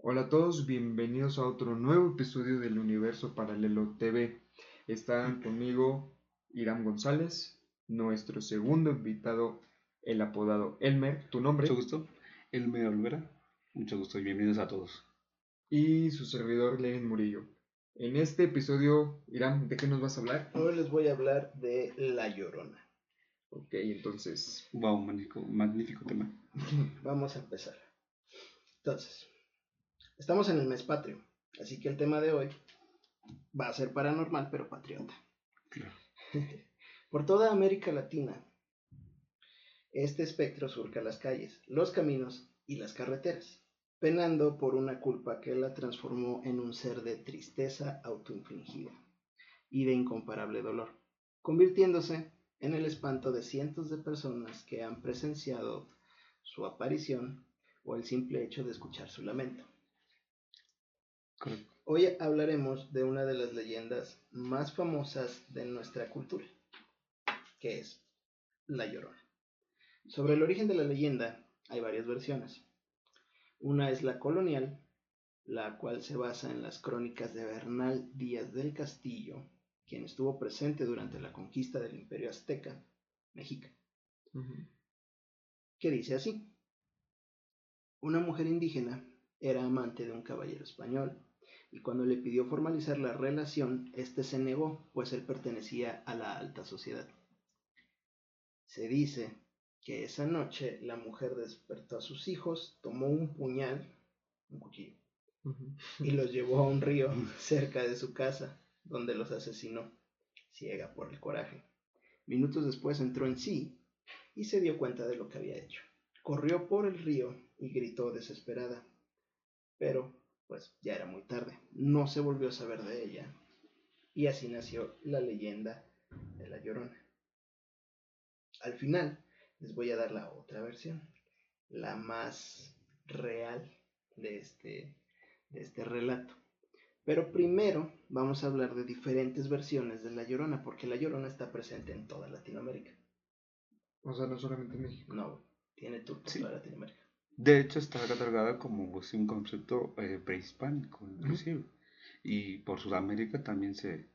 Hola a todos, bienvenidos a otro nuevo episodio del Universo Paralelo TV. Están conmigo Irán González, nuestro segundo invitado, el apodado Elmer, tu nombre. Mucho gusto, Elmer Olvera. Mucho gusto y bienvenidos a todos. Y su servidor, Lenin Murillo. En este episodio, Irán, ¿de qué nos vas a hablar? Hoy les voy a hablar de La Llorona. Ok, entonces. Wow, magnífico, magnífico tema. Vamos a empezar. Entonces, estamos en el mes patrio, así que el tema de hoy va a ser paranormal, pero patriota. Claro. Por toda América Latina, este espectro surca las calles, los caminos y las carreteras, penando por una culpa que la transformó en un ser de tristeza autoinfligida y de incomparable dolor, convirtiéndose en el espanto de cientos de personas que han presenciado su aparición o el simple hecho de escuchar su lamento. Correcto. Hoy hablaremos de una de las leyendas más famosas de nuestra cultura, que es La Llorona. Sobre el origen de la leyenda hay varias versiones. Una es la colonial, la cual se basa en las crónicas de Bernal Díaz del Castillo, quien estuvo presente durante la conquista del Imperio Azteca, México, que dice así. Una mujer indígena era amante de un caballero español, y cuando le pidió formalizar la relación, éste se negó, pues él pertenecía a la alta sociedad. Se dice que esa noche la mujer despertó a sus hijos, tomó un puñal, un cuchillo, y los llevó a un río cerca de su casa, donde los asesinó, ciega por el coraje. Minutos después entró en sí y se dio cuenta de lo que había hecho. Corrió por el río y gritó desesperada, pero pues ya era muy tarde, no se volvió a saber de ella, y así nació la leyenda de la Llorona. Al final les voy a dar la otra versión, la más real de este, de este relato. Pero primero vamos a hablar de diferentes versiones de La Llorona, porque La Llorona está presente en toda Latinoamérica. O sea, no solamente en México. No, tiene por Sí. toda Latinoamérica. De hecho, está catalogada como pues, un concepto eh, prehispánico, inclusive. Y por Sudamérica también se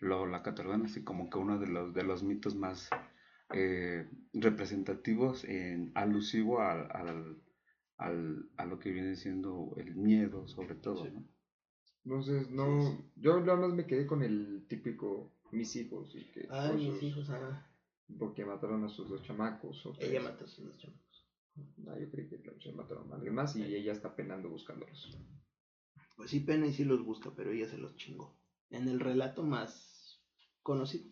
lo la catalogan así como que uno de los, de los mitos más eh, representativos en alusivo al, al, al- a lo que viene siendo el miedo, sobre todo, Sí. ¿no? Entonces, no. Yo nada más me quedé con el típico mis hijos y que. Ay, por mis sus- hijos, ah, Porque mataron a sus dos chamacos. O ella mató a sus dos chamacos. No, yo creí que los mataron a alguien más y ella está penando buscándolos. Pues sí, pena y sí los busca, pero ella se los chingó. En el relato más conocido.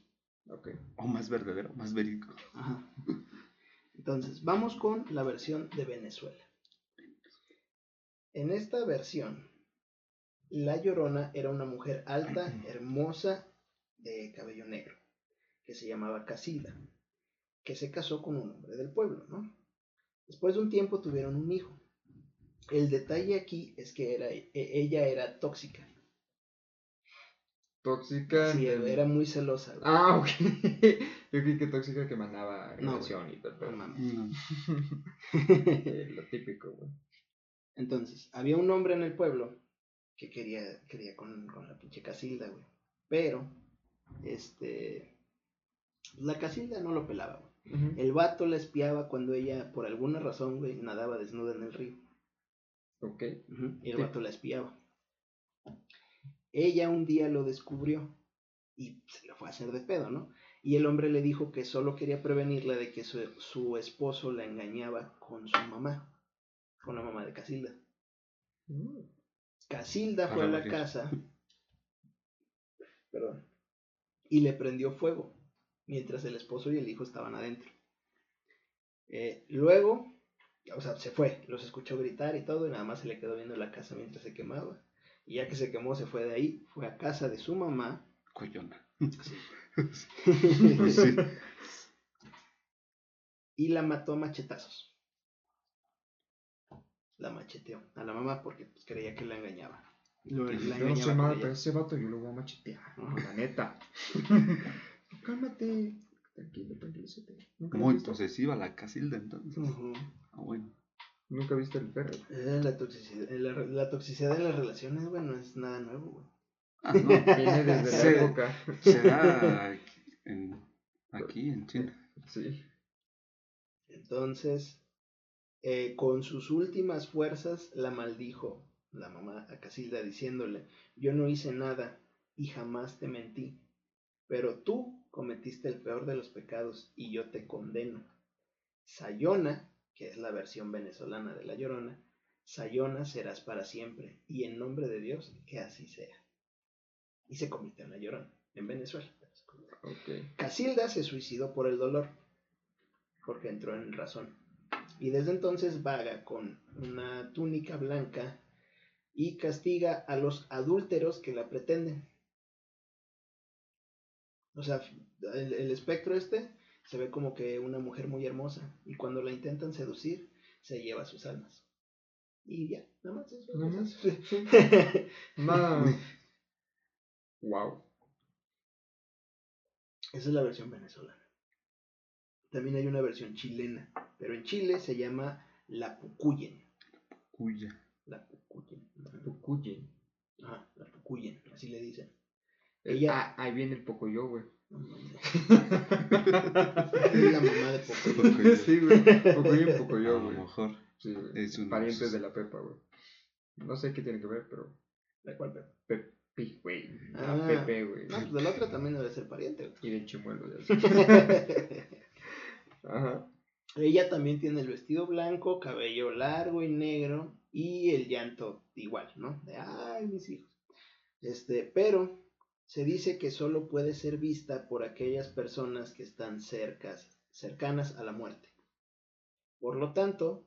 Ok. O más verdadero, más verídico. Ajá. Entonces, vamos con la versión de Venezuela. En esta versión, La Llorona era una mujer alta, hermosa, de cabello negro, que se llamaba Casilda, que se casó con un hombre del pueblo, ¿no? Después de un tiempo tuvieron un hijo. El detalle aquí es que era, e- ella era tóxica. Tóxica. Sí, era muy celosa. güey. Ah, ok. Yo creí que tóxica que mandaba No, relación y tal, pero No mames. No. eh, lo típico, güey. Entonces, había un hombre en el pueblo que quería, quería con, con la pinche Casilda, güey. Pero, este, la Casilda no lo pelaba, güey. El vato la espiaba cuando ella, por alguna razón, güey, nadaba desnuda en el río. Ok. Y el Sí. vato la espiaba. Ella un día lo descubrió y se lo fue a hacer de pedo, ¿no? Y el hombre le dijo que solo quería prevenirla de que su, su esposo la engañaba con su mamá, con la mamá de Casilda. Mm. Casilda fue Para a la casa perdón, y le prendió fuego mientras el esposo y el hijo estaban adentro. Eh, luego, o sea, se fue, los escuchó gritar y todo, y nada más se le quedó viendo la casa mientras se quemaba. Y ya que se quemó, se fue de ahí, fue a casa de su mamá. Coyona. Sí. Sí. y la mató a machetazos. La macheteó a la mamá porque pues, creía que la engañaba. Lo- la Yo no sé nada, pero ese vato yo lo voy a machetear. La neta. Cálmate. Tranquilo, tranquilízate. ¿Nunca lo has Muy visto? posesiva la Casilda entonces. Ah, bueno. ¿Nunca viste el perro? Eh, la, toxicidad, la, la toxicidad de las relaciones, güey, no es nada nuevo, güey. Ah, no. Viene desde la Se- época. Se da en- aquí en China. Sí. Entonces, eh, con sus últimas fuerzas la maldijo la mamá a Casilda diciéndole, yo no hice nada y jamás te mentí, pero tú cometiste el peor de los pecados y yo te condeno. Sayona, que es la versión venezolana de La Llorona, Sayona serás para siempre y en nombre de Dios que así sea. Y se convirtió en La Llorona, en Venezuela. Casilda se suicidó por el dolor, porque entró en razón. Y desde entonces vaga con una túnica blanca y castiga a los adúlteros que la pretenden. O sea, el, el espectro este se ve como que una mujer muy hermosa y cuando la intentan seducir se lleva sus almas. Y ya, nada más eso. Nada más, Wow. Esa es la versión venezolana. También hay una versión chilena, pero en Chile se llama la Pucuyen. Cuya. La Pucuyen. Pucuye. Ajá, la Pucuyen, así le dicen. Ella- Ah, ahí viene el Pocoyo, güey. La mamá de Pocoyo. sí, güey. Pocoyo y A Pocoyo, lo güey. mejor. Sí, güey. Es uno- Parientes de la Pepa, güey. No sé qué tiene que ver, pero. ¿La cual, Pepe? Pepe, güey. Ah. Ah, Pepe, güey. No, pues de la otra también debe ser pariente. Y de Chimuelo, güey. Ajá. Ella también tiene el vestido blanco, cabello largo y negro y el llanto igual, ¿no? De ay, mis hijos. Este, pero se dice que solo puede ser vista por aquellas personas que están cercas, cercanas a la muerte. Por lo tanto,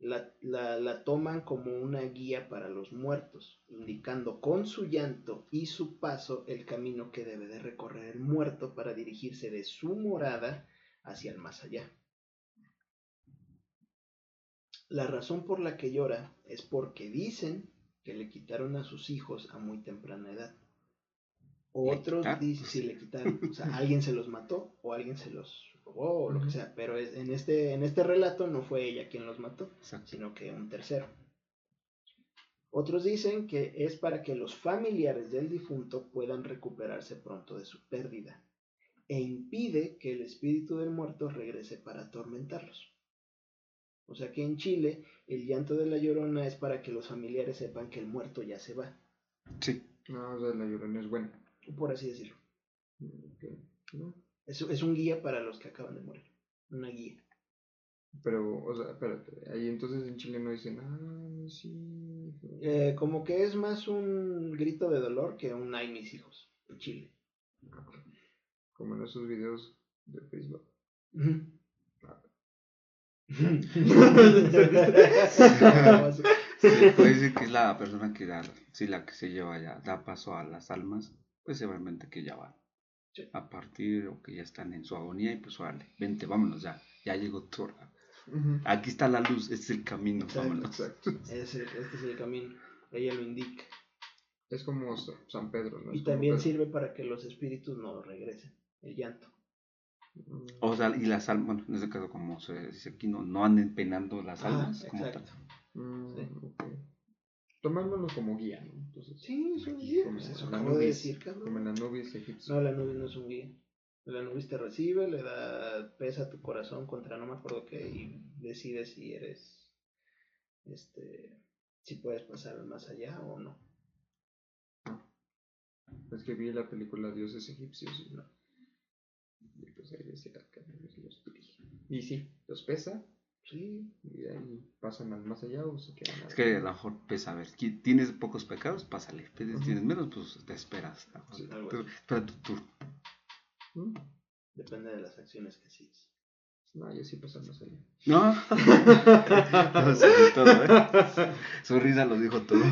la, la, la toman como una guía para los muertos, indicando con su llanto y su paso el camino que debe de recorrer el muerto para dirigirse de su morada hacia el más allá. La razón por la que llora es porque dicen que le quitaron a sus hijos a muy temprana edad. ¿Le Otros dicen si le quitaron, o sea, alguien se los mató o alguien se los robó o lo que sea, pero es- en este, en este relato no fue ella quien los mató, Exacto. sino que un tercero. Otros dicen que es para que los familiares del difunto puedan recuperarse pronto de su pérdida e impide que el espíritu del muerto regrese para atormentarlos. O sea que en Chile el llanto de la llorona es para que los familiares sepan que el muerto ya se va, Sí. No, o sea, la llorona es buena. Por así decirlo. ¿No? Es, es un guía para los que acaban de morir, una guía. Pero, o sea, espérate. Ahí entonces en Chile no dicen, ah, mis hijos". Eh, como que es más un grito de dolor que un ay mis hijos en Chile. Como en esos videos de Facebook. Se puede decir que es la persona que da, sí, la que se lleva ya, da paso a las almas, pues seguramente que ya van Sí. a partir o que ya están en su agonía y pues órale, vente, vámonos ya, ya llegó tu hora. Ujú. Aquí está la luz, este es el camino, Exacto. vámonos. Exacto. Ese- este es el camino. Ella lo indica. Es como Sa- San Pedro, ¿no? Es Y como también Pedro. sirve para que los espíritus no regresen. El llanto. O sea, y las almas, bueno, en este caso como se dice aquí, no, no anden penando las Ah, almas como tal. exacto. mm, Sí. ok. Tomándolo como guía, ¿no? Entonces, Sí, es un guía. Como Pues eso acabo de nubis, decir, cabrón. como en la nubis egipcia. No, la nube no es un guía. La nube te recibe, le da pesa a tu corazón contra no me acuerdo qué y decide si eres, este, si puedes pasar más allá o no. Es que vi la película Dioses Egipcios y no. Y pues ahí decía que los dirige. Y sí, los pesa Sí, y ahí pasan al más allá o se quedan. Es que a lo mejor pesa, a ver, tienes pocos pecados, pásale. Tienes menos, pues te esperas. Sí, así. Espera tu turno. ¿Mm? depende de las acciones que hiciste. No, yo sí paso al más allá. No. no todo, ¿eh? Su risa lo dijo todo.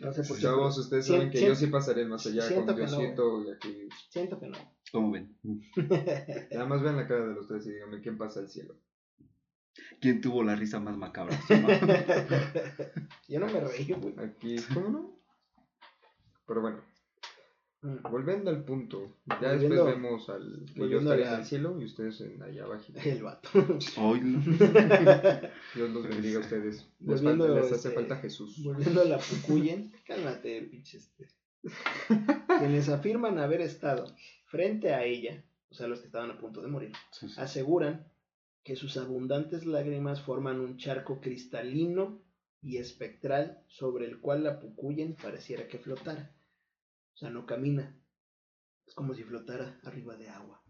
No sé por Chavos, pero ustedes saben que yo sí pasaré más allá siento con que no. Diosito y aquí. Siento que no. ¿Cómo ven? Nada más vean la cara de los tres y díganme quién pasa al cielo. ¿Quién tuvo la risa más macabra? Yo no me reí, güey. Aquí, ¿cómo no? Pero bueno, Mm. Volviendo al punto, ya Volviendo- después vemos al que yo estaré en el cielo y ustedes en allá abajo. El vato. No. Dios los bendiga a ustedes. Les, falta- les hace este, falta Jesús. Volviendo a la Pucuyen, cálmate, pinche este. Quienes afirman haber estado frente a ella, o sea, los que estaban a punto de morir, Sí, sí. aseguran que sus abundantes lágrimas forman un charco cristalino y espectral sobre el cual la Pucuyen pareciera que flotara. O sea, no camina. Es como si flotara arriba de agua,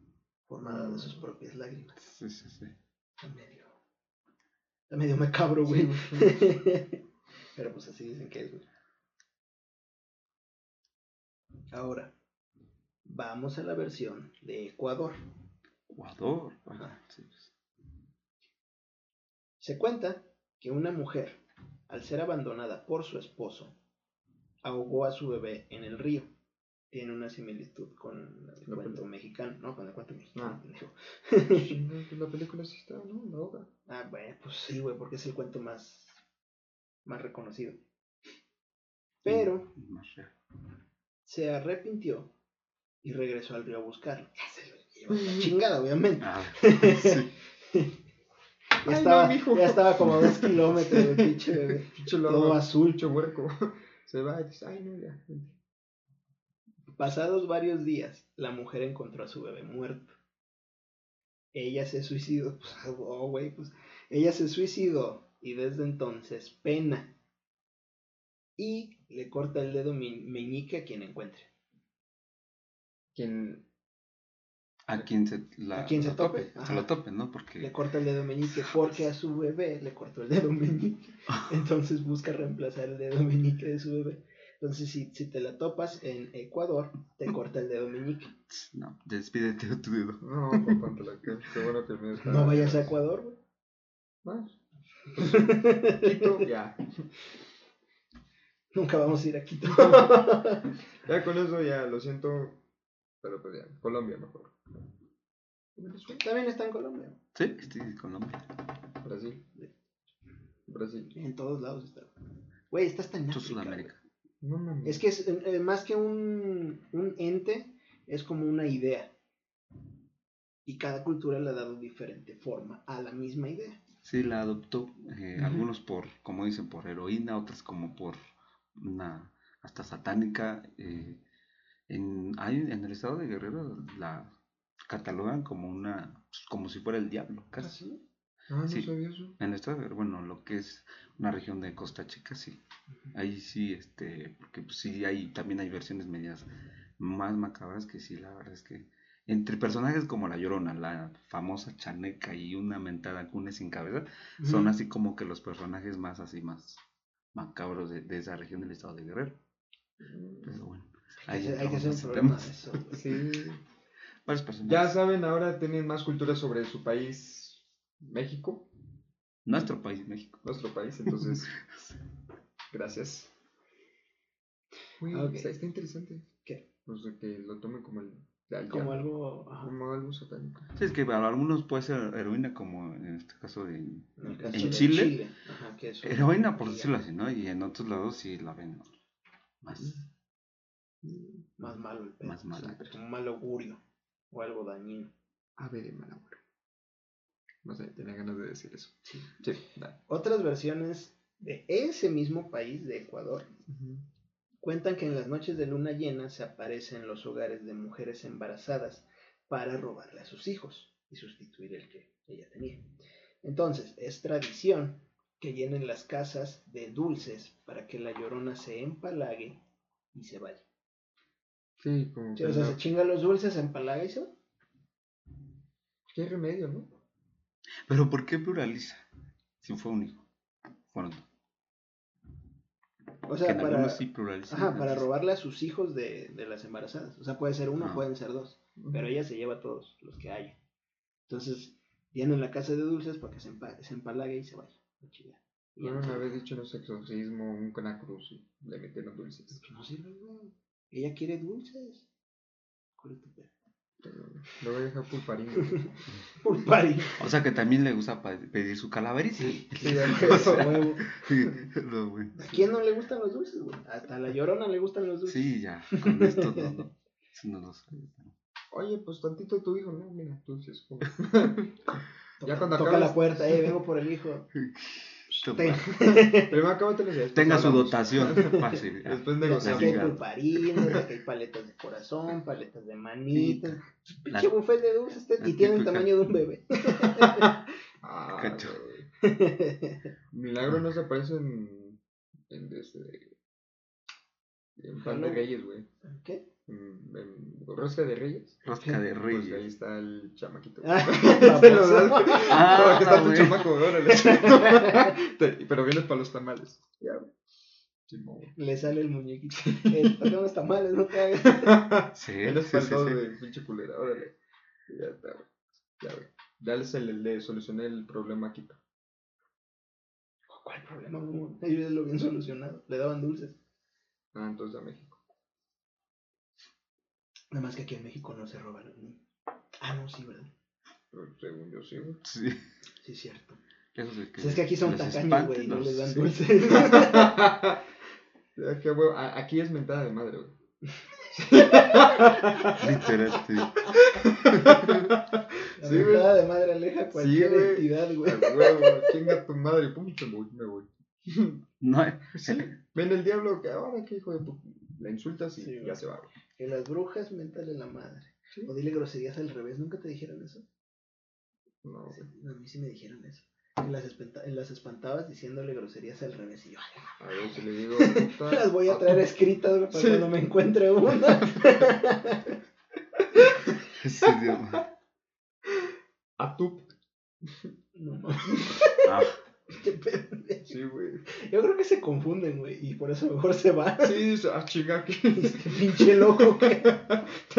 formada de sus propias lágrimas. Sí, sí, sí. Está medio. Está medio macabro, güey. Pero pues así dicen que es, güey. Ahora, vamos a la versión de Ecuador. Ecuador. Ajá. Sí. Se cuenta que una mujer, al ser abandonada por su esposo, ahogó a su bebé en el río. Tiene una similitud con el La cuento película. mexicano, ¿no? Con el cuento mexicano. Ah. La película sí está, ¿no? La hoja. Ah, bueno, pues sí, güey, porque es el cuento más, más reconocido. Pero se arrepintió y regresó al río a buscarlo. Ya se lo llevó la chingada, obviamente. Ah, sí. Ya, Ay, estaba, no, ya estaba como a dos kilómetros de pinche Todo azul. pinche huerco. Se va y dice, ay, no, ya. vente". Pasados varios días, la mujer encontró a su bebé muerto. Ella se suicidó. Pues, oh, güey, pues. Ella se suicidó y desde entonces pena. Y le corta el dedo meñique a quien encuentre. Quien A quien se, la, A quien se la tope, Se lo tope, ¿no? Porque. Le corta el dedo meñique porque a su bebé le cortó el dedo meñique. Entonces busca reemplazar el dedo meñique de su bebé. Entonces, si, si te la topas en Ecuador, te corta el dedo meñique. No, despídete de tu dedo. No, papá, te la bueno que está. No vayas a Ecuador, güey. Vas. Quito, ya. Nunca vamos a ir a Quito. Ya con eso, ya, lo siento. Pero pues ya, Colombia mejor. También está en Colombia. Sí, estoy con Colombia. Brasil. Brasil. En todos lados está. Güey, está hasta en África, Sudamérica. No. Es que es, eh, más que un, un ente, es como una idea. Y cada cultura le ha dado diferente forma a la misma idea. Sí, la adoptó. eh. Algunos por, como dicen, por heroína, otras como por una hasta satánica. eh, en, hay, en el estado de Guerrero la catalogan como una, pues, como si fuera el diablo, casi. Ah, no Sí. sabía eso. En el estado de Guerrero, bueno, lo que es una región de Costa Chica, sí. Ahí sí, este, porque pues, sí hay, también hay versiones medias más macabras que sí, la verdad es que entre personajes como la Llorona, la famosa Chaneca y una mentada cune sin cabeza, son así como que los personajes más así más macabros de, de esa región del estado de Guerrero. Pero bueno, ahí que, hay que hacer un programa de eso. Sí. Ya saben, ahora tienen más cultura sobre su país, México, Nuestro país, México. nuestro país, entonces, gracias. Uy, Ok. está, está interesante. ¿Qué? Pues de que lo tomen como el Como algo. ajá. como algo satánico. Sí, es que para algunos puede ser heroína, como en este caso de En, caso en de Chile, Ajá, que es heroína por decirlo así, ¿no? Y en otros lados sí la ven más. Más malo el pedo. Más malo. Un mal augurio. O algo dañino. Ave de mal agüero. No sé, tenía ganas de decir eso. Sí. Sí, dale. Otras versiones de ese mismo país, de Ecuador, cuentan que en las noches de luna llena se aparece en los hogares de mujeres embarazadas para robarle a sus hijos y sustituir el que ella tenía. Entonces, es tradición que llenen las casas de dulces para que la llorona se empalague y se vaya. Sí, como Sí, que o sea, no- se chinga los dulces, se empalaga y se va. ¿Qué remedio, no? Pero ¿por qué pluraliza? Si fue un hijo. Fueron dos. O Que sea, para, sí ajá, para robarle a sus hijos de, de las embarazadas. O sea, puede ser uno, Ah. pueden ser dos. Pero ella se lleva a todos los que haya. Entonces, llenan la casa de dulces para que se, empa- se empalague y se vaya. Bueno, no una vez dicho en un exorcismo, un cruz y le metieron dulces. No sirve, güey. Ella quiere dulces. ¿Cuál es tu pedo? Pero Lo voy a dejar pulparín. Pulpari. O sea que también le gusta pedir su calaverita. Sí, sí, ya O sea, Huevo. no, güey. ¿A quién no le gustan los dulces, güey? Hasta a la llorona le gustan los dulces. Sí, ya, con esto no. Oye, pues tantito tu hijo, ¿no? Mira, tú sí es como... Toca, cuando toca acabas- la puerta, eh, vengo por el hijo. Ten. Primero. Tenga su dotación. Fácil. ya. Después Aquí negociamos. hay aquí hay paletas de corazón, paletas de manitas. La- Pinche buffet de dulces este, y tiene el tamaño de un bebé. Ah, Cacho. Milagro no se aparece en. En este. En pan de. Reyes, güey. ¿Qué? En, en rosca de Reyes. Rosca de Pues ahí reyes. está el chamaquito. Ah, Se lo das. baboso. Ah, está tu chamaco, órale. Pero vienes para los tamales. Ya. Le sale el muñequito. Eh, ¿Por qué no está mal? No te hagas. Sí, Vienes sí, para sí. de pinche culera, órale. Ya está. Ya, güey. Ya les le, le solucioné el problema aquí. ¿Cuál problema? Ellos lo habían solucionado. Le daban dulces. Ah, entonces a México. Nada más que aquí en México no se roban. Ah, no, sí, ¿verdad? Pero según yo sí, güey. Sí. Sí, es cierto. Eso de que Si es que aquí son tacaños, güey, no les dan sí. dulces. Huevo. A- Aquí es mentada de madre, güey. Literal, sí. La Sí, mentada de madre aleja cualquier güey. entidad, güey. Chinga tu madre, pum, me voy, me voy. No Sí, ven el diablo, que ahora qué hijo de pu- La insultas y Sí, ya se va, güey. Que las brujas mentale la madre. Sí. O dile groserías al revés. ¿Nunca te dijeron eso? No, Sí, a mí sí me dijeron eso. Las, espanta- las espantabas diciéndole groserías al revés. Y yo, "Ay, A ver si le digo. las voy a traer escritas para Sí. cuando me encuentre una. Sí, Dios. A tu. No mames. Ah, qué pedo. Sí, güey. Yo creo que se confunden, güey. Y por eso mejor se van. Sí, dice, ah, chinga, que Este pinche loco que.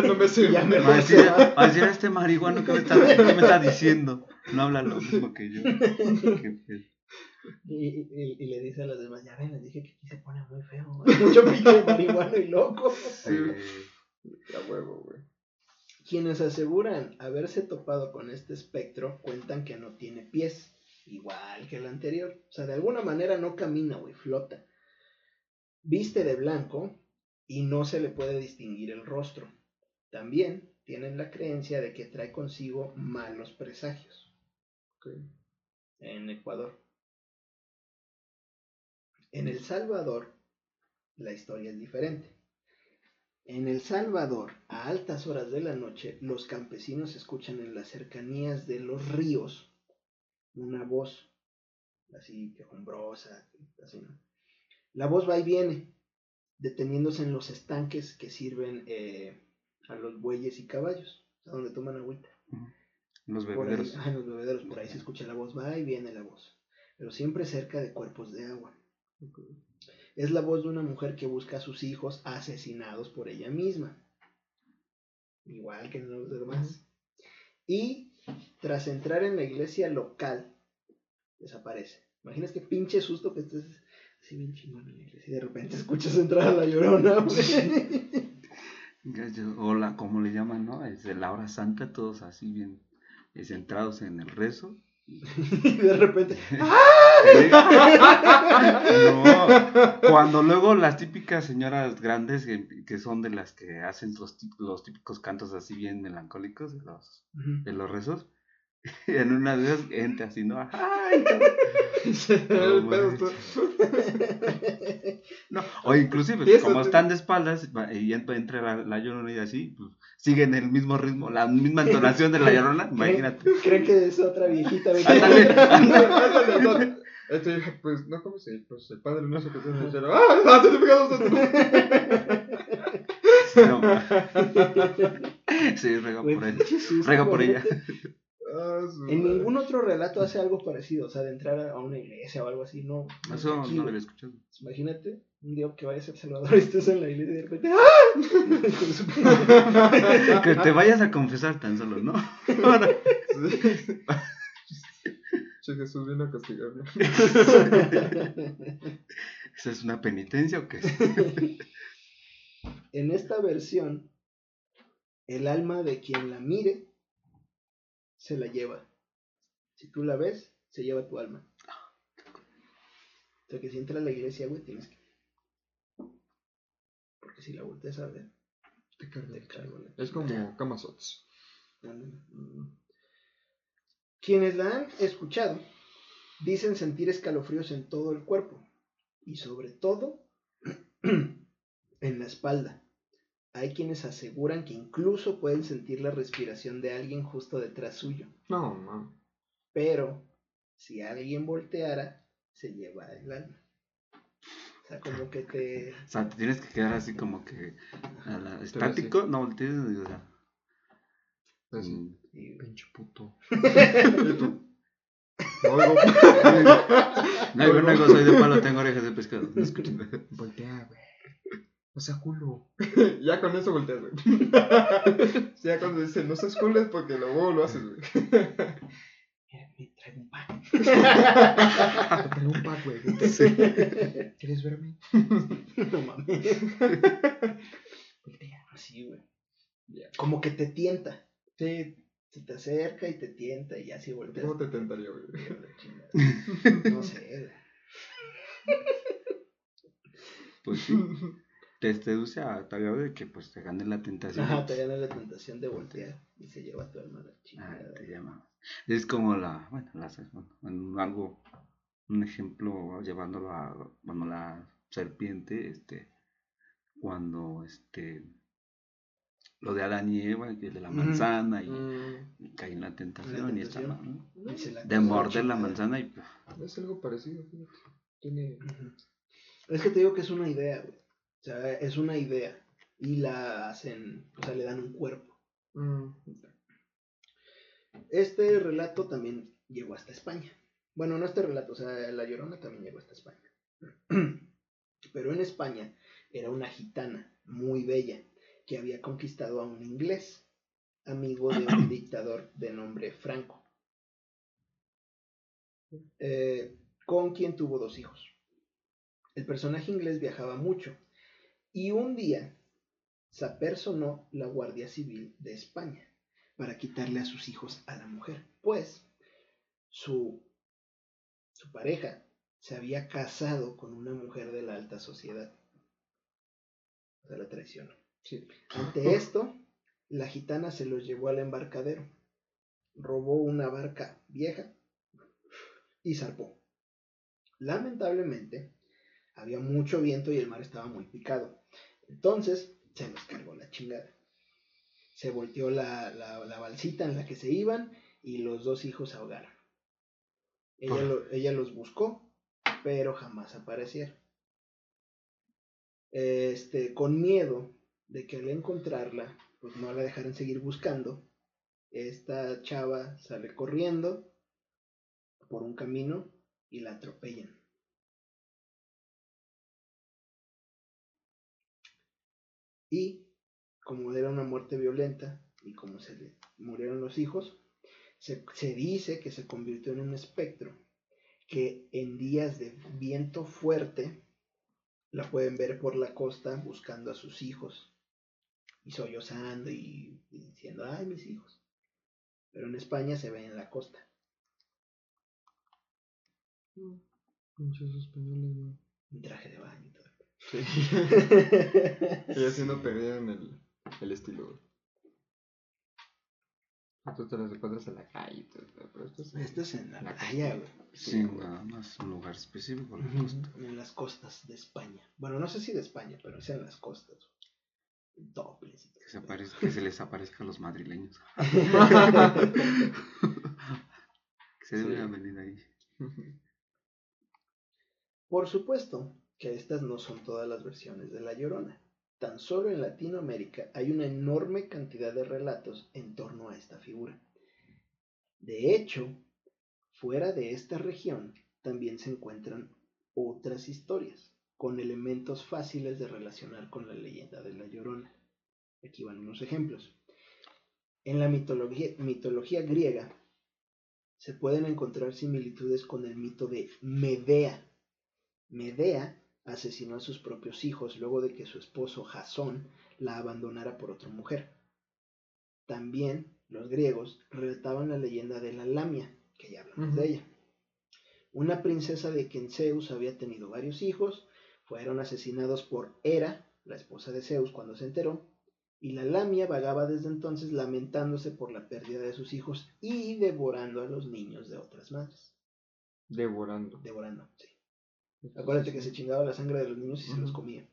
no me sé. Ya me- va a decir, va a decir a este marihuano que me está, qué me está diciendo. No habla lo mismo que yo. Qué pedo. Y, y- y le dice a los demás, ya ven, les dije que aquí se pone muy feo. Hay mucho pinche marihuano y loco. Sí. Eh, A huevo, güey. Quienes aseguran haberse topado con este espectro cuentan que no tiene pies, igual que el anterior. O sea, de alguna manera no camina, güey, flota. Viste de blanco y no se le puede distinguir el rostro. También tienen la creencia de que trae consigo malos presagios en Ecuador. En El Salvador, la historia es diferente. En El Salvador, a altas horas de la noche, los campesinos escuchan en las cercanías de los ríos una voz, así quejumbrosa, así, ¿no? La voz va y viene, deteniéndose en los estanques que sirven eh, a los bueyes y caballos, a donde toman agüita. Los Por ahí, bebederos. en los bebederos, por ahí se escucha la voz, va y viene la voz, pero siempre cerca de cuerpos de agua. Es la voz de una mujer que busca a sus hijos asesinados por ella misma. Igual que en los demás. Y tras entrar en la iglesia local, desaparece. Imaginas qué pinche susto que estés así bien chingón en la iglesia y de repente escuchas entrar a la llorona, güey. O la, como le llaman, ¿no? Es de la hora santa, todos así bien eh, centrados en el rezo. Y de repente, No, cuando luego las típicas señoras grandes que, que son de las que hacen los, los típicos cantos así bien melancólicos de los, de los rezos, en una de esas entra así, ¿no? ¡Ay! Tú. No, o inclusive, como están de espaldas y entra, entra la, la llorona y así, pues siguen el mismo ritmo, la misma entonación de la llorona, imagínate. Creen que es otra viejita. Ándale, ándale. Este, pues, no, ¿cómo se Pues el padre no sé qué tiene que hacer. ¡Ah! ¡Ah! ¡Te No, sí, rega Güey, por susto, Rega por ella. En ningún otro relato hace algo parecido, o sea, de entrar a una iglesia o algo así, no. Eso no lo había escuchado. Imagínate un día que vayas a El Salvador y estés en la iglesia y de repente ¡Ah! Que te vayas a confesar tan solo, ¿no? Che, Jesús vino a castigarme. ¿Esa es una penitencia o qué? en esta versión, el alma de quien la mire se la lleva. Si tú la ves, se lleva tu alma. O sea que si entras a la iglesia, güey, tienes que. Porque si la volteas a ver, Te la Es como. Mm. Quienes la han escuchado dicen sentir escalofríos en todo el cuerpo y sobre todo en la espalda. Hay quienes aseguran que incluso pueden sentir la respiración de alguien justo detrás suyo, No, no. pero si alguien volteara, se lleva el alma. O sea, como que te... O sea, te tienes que quedar así como que a la- así. estático, no voltees, o sea, Así. mm, y- Pinche puto. Y tú, No. No hay buen negocio, soy de palo, tengo orejas de pescado. No. Voltea, güey. O sea, culo. ya con eso volteas, güey. ya cuando dice no seas culo es porque luego lo haces, güey. Me traigo un. Te traigo un pack, güey. ¿Quieres verme? no mames. Voltea. Así, güey. Como que te tienta. Sí, Se te acerca y te tienta y así volteas. ¿cómo te tentaría, güey? No sé, güey. Pues sí, te seduce a tal grado de que pues te gane la tentación. Ajá, te gana la tentación de voltear y se lleva tu alma a la Ah, te llama. Es como la, bueno, la, bueno, en algo, un ejemplo llevándolo a, bueno, la serpiente, este, cuando, este, lo de Adán y Eva, que de la manzana y, Mm, y cae en la La tentación y está tentación. ¿no? La De morder la manzana y pues, es algo parecido, fíjate. Tiene. Es que te digo que es una idea, güey. O sea, es una idea. Y la hacen, o sea, le dan un cuerpo. Mm, Este relato también llegó hasta España. Bueno, no este relato, o sea, La Llorona también llegó hasta España. Pero en España era una gitana muy bella que había conquistado a un inglés, amigo de un dictador de nombre Franco, eh, con quien tuvo dos hijos. El personaje inglés viajaba mucho y un día se apersonó la Guardia Civil de España para quitarle a sus hijos a la mujer, pues su, su pareja se había casado con una mujer de la alta sociedad. O sea, la traicionó. sí. Ante esto, la gitana se los llevó al embarcadero, robó una barca vieja y zarpó. Lamentablemente, había mucho viento y el mar estaba muy picado. Entonces, se los cargó la chingada. Se volteó la, la, la balsita en la que se iban y los dos hijos se ahogaron. Ella, lo- ella los buscó, pero jamás aparecieron. Este, con miedo de que al encontrarla, pues no la dejaran seguir buscando, esta chava sale corriendo por un camino y la atropellan. Y como era una muerte violenta y como se le murieron los hijos, se, se dice que se convirtió en un espectro que en días de viento fuerte la pueden ver por la costa buscando a sus hijos y sollozando y, y diciendo, ay, mis hijos. Pero en España se ve en la costa. Mm, Pinches españoles, güey. Un traje de baño y todo. Sí. y así no perdieron el, el estilo, güey. Tú te las encuentras en la calle, y todo, pero esto es Esto es en la La playa, güey. sí, nada más un lugar específico, la costa. Ujú, En las costas de España. Bueno, no sé si de España, pero es en las costas. En Topless y todo Que se, eso. aparezca- que se les aparezca a los madrileños. Que se Sí. deben venir ahí. Por supuesto que estas no son todas las versiones de La Llorona. Tan solo en Latinoamérica hay una enorme cantidad de relatos en torno a esta figura. De hecho, fuera de esta región también se encuentran otras historias, con elementos fáciles de relacionar con la leyenda de La Llorona. Aquí van unos ejemplos. En la mitología, mitología griega se pueden encontrar similitudes con el mito de Medea. Medea asesinó a sus propios hijos luego de que su esposo Jasón la abandonara por otra mujer. También los griegos relataban la leyenda de la Lamia, que ya hablamos de ella. Una princesa de quien Zeus había tenido varios hijos, fueron asesinados por Hera, la esposa de Zeus, cuando se enteró, Y la lamia vagaba desde entonces lamentándose por la pérdida de sus hijos y devorando a los niños de otras madres. Devorando. Devorando, sí. Acuérdate que se chingaba la sangre de los niños y se los comía.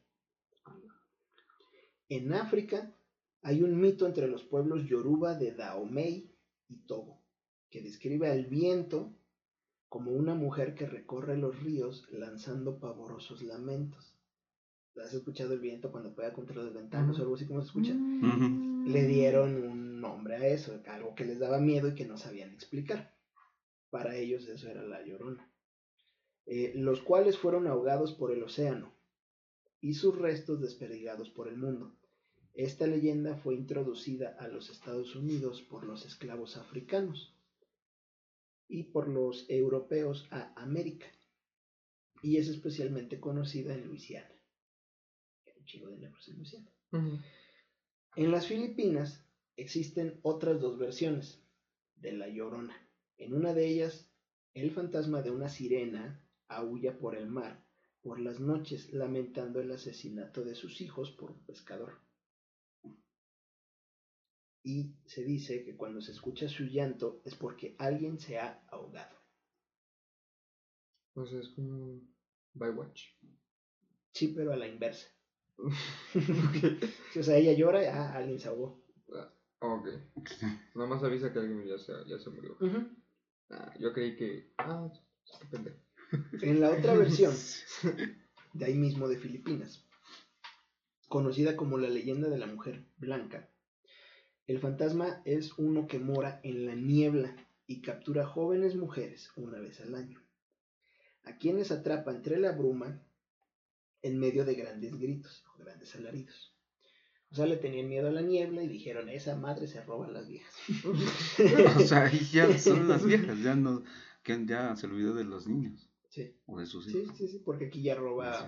En África hay un mito entre los pueblos yoruba de Dahomey y Togo, que describe al viento como una mujer que recorre los ríos lanzando pavorosos lamentos. ¿Has escuchado el viento cuando pega contra las ventanas o algo así como se escucha? Ujú. Le dieron un nombre a eso, algo que les daba miedo y que no sabían explicar. Para ellos eso era la llorona. Eh, los cuales fueron ahogados por el océano y sus restos desperdigados por el mundo. Esta leyenda fue introducida a los Estados Unidos por los esclavos africanos y por los europeos a América. Y es especialmente conocida en Luisiana. Hay Un chingo de negros en Luisiana. Ujú. En las Filipinas existen otras dos versiones de La Llorona. En una de ellas, el fantasma de una sirena aúlla por el mar por las noches lamentando el asesinato de sus hijos por un pescador. Y se dice que cuando se escucha su llanto es porque alguien se ha ahogado. O sea, es como Bywatch. Sí, pero a la inversa. O sea, ella llora y ah, alguien se ahogó. Ok. Nada más avisa que alguien ya se, ya se murió. Ah, yo creí que. Ah, qué pendejo. En la otra versión, de ahí mismo de Filipinas, conocida como la leyenda de la mujer blanca, el fantasma es uno que mora en la niebla y captura jóvenes mujeres una vez al año, a quienes atrapa entre la bruma en medio de grandes gritos o grandes alaridos. O sea, le tenían miedo a la niebla y dijeron, esa madre se roba a las viejas. O sea, ya son las viejas, ya no, ya se olvidó de los niños Sí, o de sus sí, hijos. sí, sí, porque aquí ya roba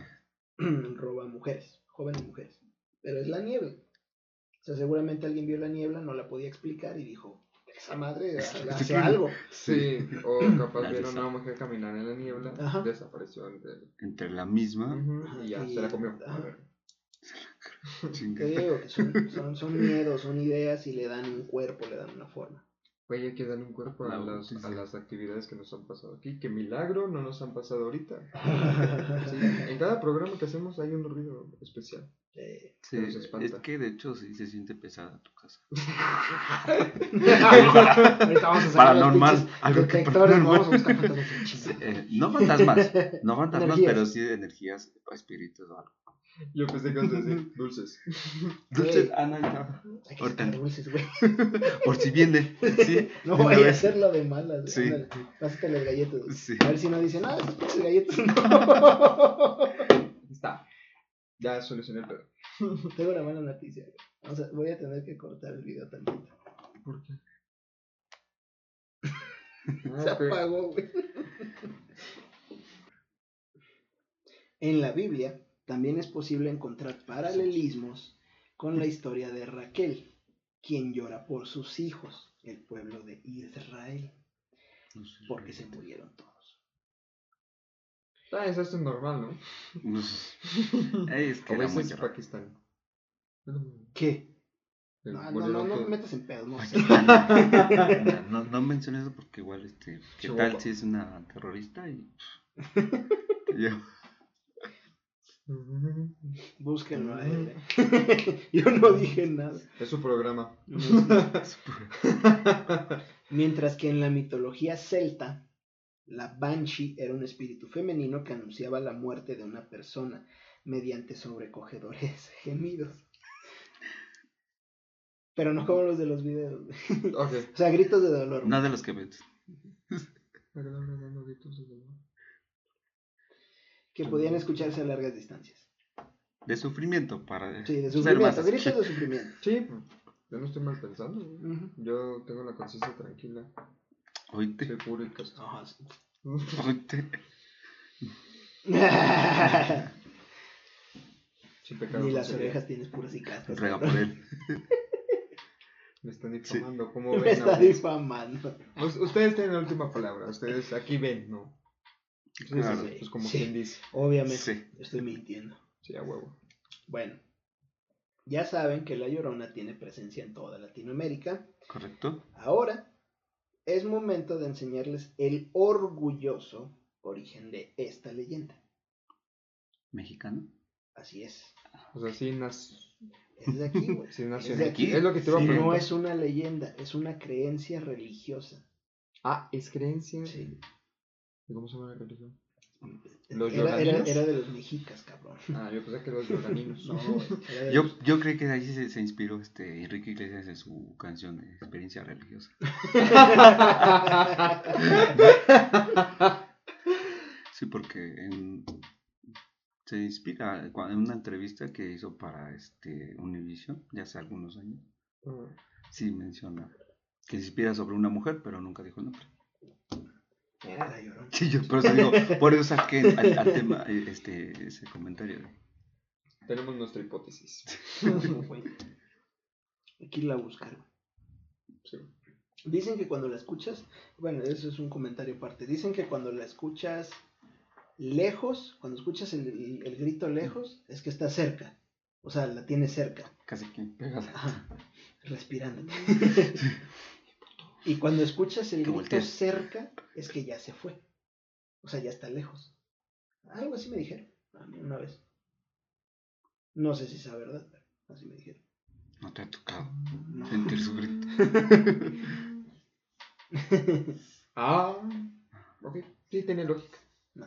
Sí. roba mujeres, jóvenes mujeres. Pero es la niebla. O sea, seguramente alguien vio la niebla, no la podía explicar y dijo, esa madre hace hace algo. Sí, o capaz vieron a una mujer caminar en la niebla, Ajá. desapareció entre el- Entre la misma, y ya, Y- se la comió. A ajá. ver. chinga. Te digo que son, son, son miedos, son ideas y le dan un cuerpo, le dan una forma. Oye, hay que darle un cuerpo a, La las, a las actividades que nos han pasado aquí. Que milagro no nos han pasado ahorita. Sí, en cada programa que hacemos hay un ruido especial. Eh, Sí, espanta. es que de hecho sí se siente pesada tu casa. Ahorita vamos a Paranormal, algo que vamos a buscar fantasmas chinga. Eh, no fantasmas, no fantasmas, Energías. pero sí de energías o espíritus o algo. Yo pensé que ibas a decir dulces. Dulces, ah, no, no. Hay que sacar dulces, güey. Por si viene, sí. No de una vaya a vez. hacerlo de malas. Sí. Pásate las galletas. güey. Sí. A ver si no dicen, no, esas pinches galletas no. Está. Ya solucioné el pedo. Tengo una mala noticia. güey. Vamos a- voy a tener que cortar el video también. ¿Por qué? Se Ah, apagó, güey. En la Biblia también es posible encontrar paralelismos con la historia de Raquel, quien llora por sus hijos, el pueblo de Israel, porque se murieron todos. Ah, eso es normal, ¿no? Es que era muy. Pakistán. ¿Qué? No, no, no, no me metas en pedos, no sé. No, no menciones eso porque igual, este, ¿qué Chihuahua. tal si es una terrorista? Y... Yo- Búsquenlo a él. Yo no dije nada. Es su programa. Mientras que en la mitología celta, la Banshee era un espíritu femenino que anunciaba la muerte de una persona mediante sobrecogedores gemidos. Pero no como los de los videos. O sea, gritos de dolor. No de los que ves. Que podían escucharse a largas distancias. De sufrimiento para Sí, de ser sufrimiento. más- Gritos de sufrimiento. Sí, yo no estoy mal pensando. Ujú. Yo tengo la conciencia tranquila. Oíte, Soy puro y casto. Sin pecado Ni las orejas tienes puras y cascas. Ruega por él. Me están difamando. ¿Cómo Me ven? está audiencia? difamando. Us- Ustedes tienen la última palabra. Ustedes aquí ven, ¿no? Claro. sí, Pues como Sí. quien dice. Obviamente. Sí. Estoy mintiendo. Sí, a huevo. Bueno. Ya saben que La Llorona tiene presencia en toda Latinoamérica. ¿Correcto? Ahora es momento de enseñarles el orgulloso origen de esta leyenda. ¿Mexicano? Así es. O sea, sí, nas- Es de aquí, güey. sí nació Es de aquí. aquí. Es lo que te iba a Sí, No preguntar. es una leyenda, es una creencia religiosa. Ah, es creencia. Sí. ¿Y ¿Cómo se llama la religión? ¿Los Era, era, de los mexicas, cabrón. Ah, yo pensé que los lloraninos. No, de Yo, los- yo creo que de ahí se, se inspiró este Enrique Iglesias en su canción de Experiencia Religiosa. Sí, porque en- se inspira en una entrevista que hizo para este Univision, ya hace algunos años. Ah, Sí menciona que se inspira sobre una mujer, pero nunca dijo el nombre. Era la llorona. Sí, yo por eso digo, por eso saqué al, al tema eh, este, ese comentario. Tenemos nuestra hipótesis. Güey. Hay que irla a buscar. güey. Sí. Dicen que cuando la escuchas, bueno, eso es un comentario aparte. Dicen que cuando la escuchas lejos, cuando escuchas el, el- el grito lejos, es que está cerca. O sea, la tienes cerca, Casi que. Ajá, respirando. y cuando escuchas el Que grito cerca, es que ya se fue. O sea, ya está lejos. Algo así me dijeron a mí una vez. No sé si es verdad, pero así me dijeron. no te ha tocado No. sentir su grito. Ah, ok. Sí, tiene lógica. No.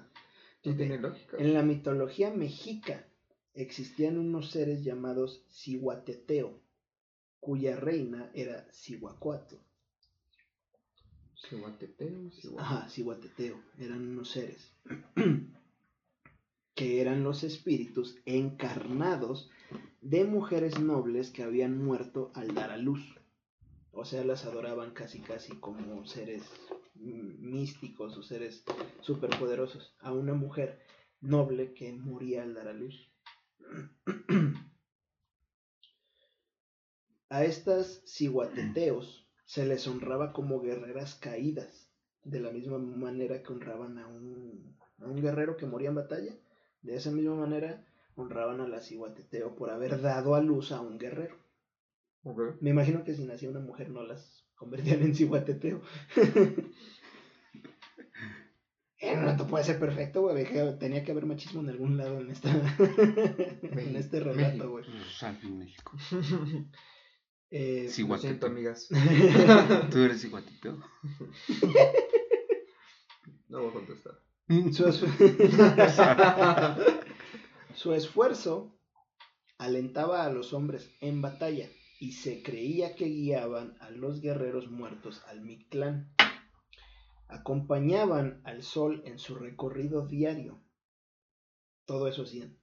Sí, tiene lógica. En la mitología mexica existían unos seres llamados Cihuateteo, cuya reina era Cihuacuatl. Cihuateteo, Cihuat- Ajá, Cihuateteo, eran unos seres que eran los espíritus encarnados de mujeres nobles que habían muerto al dar a luz. O sea, las adoraban casi casi como seres místicos o seres superpoderosos a una mujer noble que moría al dar a luz. A estas cihuateteos se les honraba como guerreras caídas, de la misma manera que honraban a un, a un guerrero que moría en batalla. De esa misma manera honraban a la cihuateteo por haber dado a luz a un guerrero. Me imagino que si nacía una mujer no las convertían en cihuateteo. No te puede ser perfecto, güey. Tenía que haber machismo en algún lado en esta en este relato, güey. México. Eh, Sí, Lo Guateteo. siento, amigas. ¿Tú eres iguatito? No voy a contestar. su, es- su esfuerzo alentaba a los hombres en batalla y se creía que guiaban a los guerreros muertos al Mictlán. Acompañaban al sol en su recorrido diario. Todo eso hacían.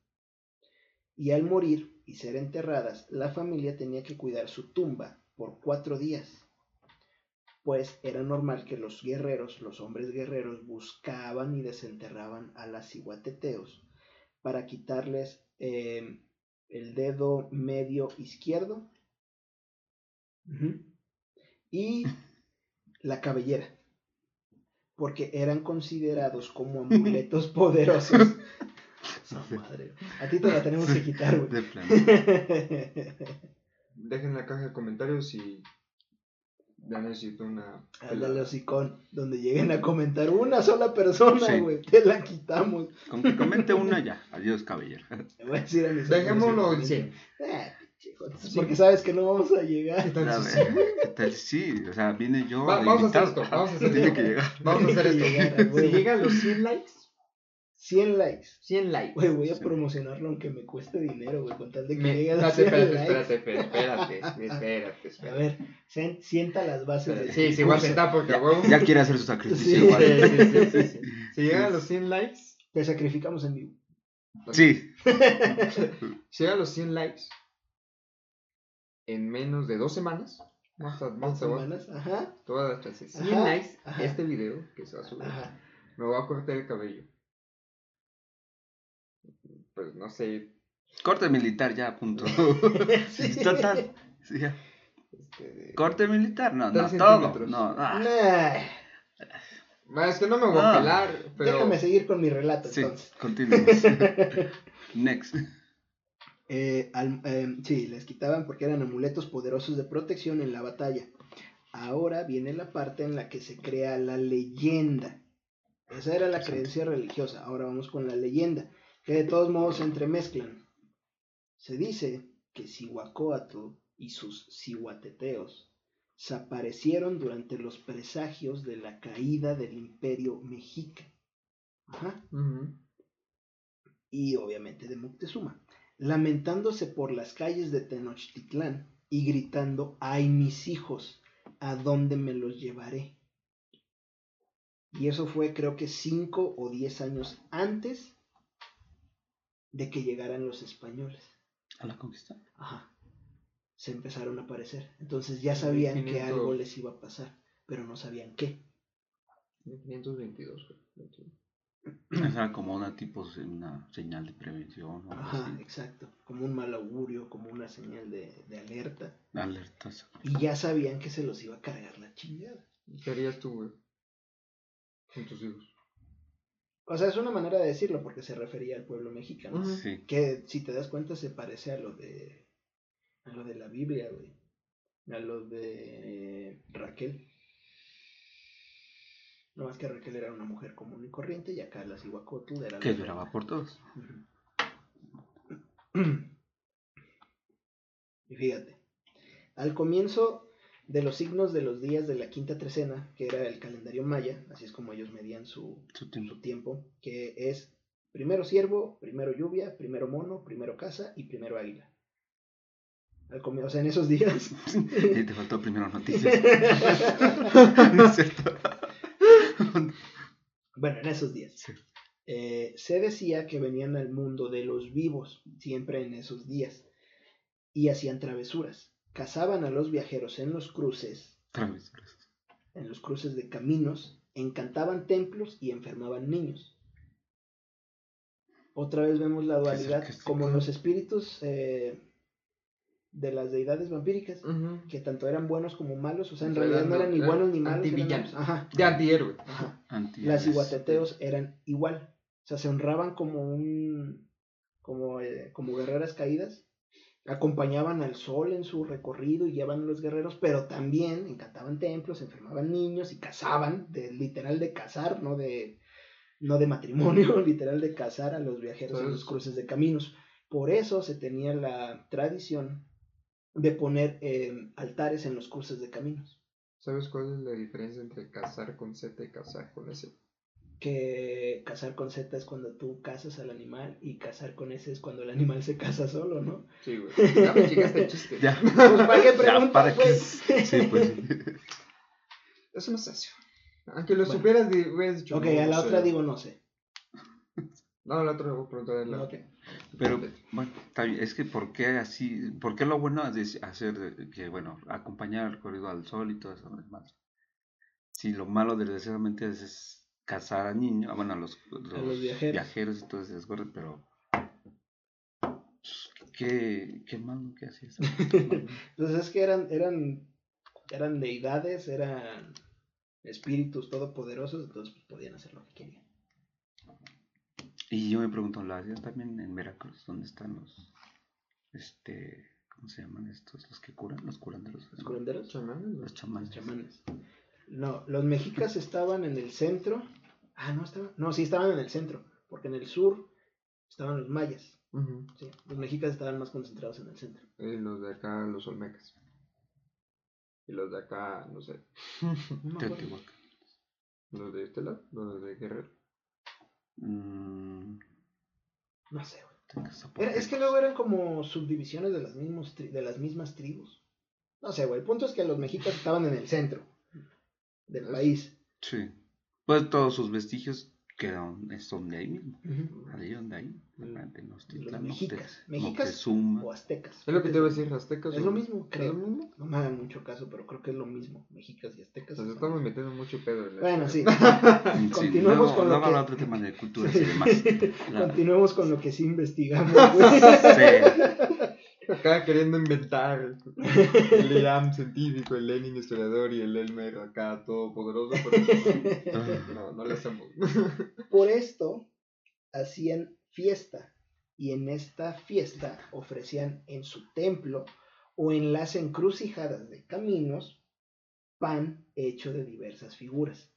Y al morir y ser enterradas, la familia tenía que cuidar su tumba por cuatro días. Pues era normal que los guerreros, los hombres guerreros, buscaban y desenterraban a las ciguateteos para quitarles eh, el dedo medio izquierdo y la cabellera, porque eran considerados como amuletos poderosos. No, madre. A ti te la tenemos que quitar, güey. De plano. Dejen en la caja de comentarios si ya necesito una. Al del hocicón, donde lleguen a comentar una sola persona, Sí. güey, te la quitamos. Con que comente una ya. Adiós, caballero. Le voy a decir a mis Dejémoslo en amigos, 100. Eh, chicos, porque sabes que no vamos a llegar. A ver, ¿qué tal? Sí, o sea, vine yo. Va- vamos a hacer esto, vamos a hacer Tiene esto. que llegar. Vamos a hacer Tiene que llegar, esto. güey. Si llegan los 100 likes, 100 likes. 100 likes. Güey, voy a Sí. promocionarlo aunque me cueste dinero, güey, con tal de que Me- llegue a espérate, 100 espérate, likes. espérate, espérate, espérate, A espérate. ver, sen- sienta las bases del Sí, sí, voy a sentar porque a huevo. Ya quiere hacer su sacrificio Sí. Sí, igual. sí, sí, sí, sí. Si llegan a los 100 likes, Te sacrificamos en vivo. Sí. si llegan a los 100 likes en menos de dos semanas, vamos a, a, Semanas, Ajá, te voy a dar chance. 100 Ajá, likes, ajá. este video que se va a subir, ajá. me voy a cortar el cabello. Pues no sé, Corte militar ya, punto. Sí. Total. Sí, ya. este, Corte militar, no, no, todo. No, ah, Nah, es que no me voy a pelar, pero Déjame seguir con mi relato Sí, entonces. continuemos. Next. Eh, al- eh, sí, les quitaban porque eran amuletos poderosos de protección en la batalla. Ahora viene la parte en la que se crea la leyenda. Esa era la creencia religiosa. Ahora vamos con la leyenda, que de todos modos se entremezclan. Se dice que Cihuacóatl y sus cihuateteos se aparecieron durante los presagios de la caída del imperio mexica. Ajá y obviamente de Moctezuma, lamentándose por las calles de Tenochtitlán y gritando, ay mis hijos, ¿a dónde me los llevaré? Y eso fue creo que cinco o diez años antes de que llegaran los españoles. ¿A la conquista? Ajá. Se empezaron a aparecer. Entonces ya sabían que 1500. algo les iba a pasar, pero no sabían qué. 522, güey. 21. Era como una tipo, una señal de prevención o algo Ajá, así. exacto. Como un mal augurio, como una señal de, de alerta. Alertas. Y ya sabían que se los iba a cargar la chingada. ¿Qué harías tú, güey? Con tus hijos. O sea, es una manera de decirlo porque se refería al pueblo mexicano. Sí. Que si te das cuenta se parece a lo de a lo de la Biblia, güey. A lo de Raquel. No más que Raquel era una mujer común y corriente y acá la Cihuacotl era Que lloraba por todos. Y fíjate, al comienzo de los signos de los días de la quinta trecena, que era el calendario maya, así es como ellos medían su, Su tiempo. su tiempo, que es primero ciervo, primero lluvia, primero mono, primero casa y primero águila. Al comienzo, o sea, en esos días. Y te faltó primero noticias. ¿No es cierto? bueno, en esos días. Sí. Eh, se decía que venían al mundo de los vivos, siempre en esos días, y hacían travesuras. Cazaban a los viajeros en los cruces, en los cruces de caminos, encantaban templos y enfermaban niños. Otra vez vemos la ¿Qué es- dualidad, como los espíritus eh, de las deidades vampíricas, que tanto eran buenos como malos, o sea, en realidad no eran- ni buenos ni malos. antivillanos. Ajá, De antihéroe. ajá. Anti Las iguateteos eran igual. O sea, se honraban como un. como, eh, como guerreras caídas. Acompañaban al sol en su recorrido y llevaban a los guerreros, pero también encantaban templos, enfermaban niños y cazaban, de, literal de cazar, no de, no de matrimonio, literal de cazar a los viajeros en los cruces de caminos. Por eso se tenía la tradición de poner eh, altares en los cruces de caminos. ¿Sabes cuál es la diferencia entre cazar con Z y cazar con S? Que cazar con Z es cuando tú cazas al animal y cazar con S es cuando el animal se caza solo, ¿no? Sí, güey. Ya me llegaste el chiste. Ya. Pues para qué Ya, preguntas, que. pues? Sí, pues. Eso no se hace. Aunque lo Bueno. supieras, hubieras dicho. Ok, no a la sé. otra digo no sé. No, a la otra voy a preguntar la. Ok. Pero, bueno. Es que, ¿por qué así? ¿Por qué lo bueno es hacer que, bueno, acompañar el corrido al sol y todo eso demás? Si lo malo, desgraciadamente, es, es cazar a niños, ah, bueno, a los, los viajeros. y todo ese desgorre, pero. pues, ¿Qué, qué malo que hacías? Entonces es que eran, eran, eran deidades, eran espíritus todopoderosos, entonces pues, podían hacer lo que querían. Y yo me pregunto, ¿lo hacías también en Veracruz? ¿Dónde están los, este, ¿cómo se llaman estos? Los que curan, los curanderos. ¿Los curanderos? Chamanes. Los chamanes. Los chamanes. No, los mexicas estaban en el centro. Ah, no estaban. No, sí estaban en el centro, porque en el sur estaban los mayas. Sí, los mexicas estaban más concentrados en el centro. Y los de acá, los olmecas. Y los de acá, no sé. No. Los de este lado, los de Guerrero. Mm, No sé, güey. Era- es que luego eran como subdivisiones de las, mismos tri- de las mismas tribus. No sé, güey. El punto es que los mexicas estaban en el centro del país. Sí. Pues todos sus vestigios quedan, son de ahí mismo. Ujú. De ahí, de ahí. Mm. De Los mexicas. Mexicas Moctezuma. o aztecas. Es lo que te iba a decir, aztecas. Es o- lo mismo, ¿Es creo. lo mismo? No me hagan mucho caso, pero creo que es lo mismo. Mexicas y aztecas. Nos estamos metiendo mucho pedo en Bueno, esto. sí. Sí, Continuemos con lo que- otro tema de culturas y demás. La- Continuemos con lo que sí investigamos. Sí. Acá queriendo inventar el Liam científico, el Lenin historiador y el Elmer acá todopoderoso, pero no, no hacemos. Por esto hacían fiesta y en esta fiesta ofrecían en su templo o en las encrucijadas de caminos pan hecho de diversas figuras.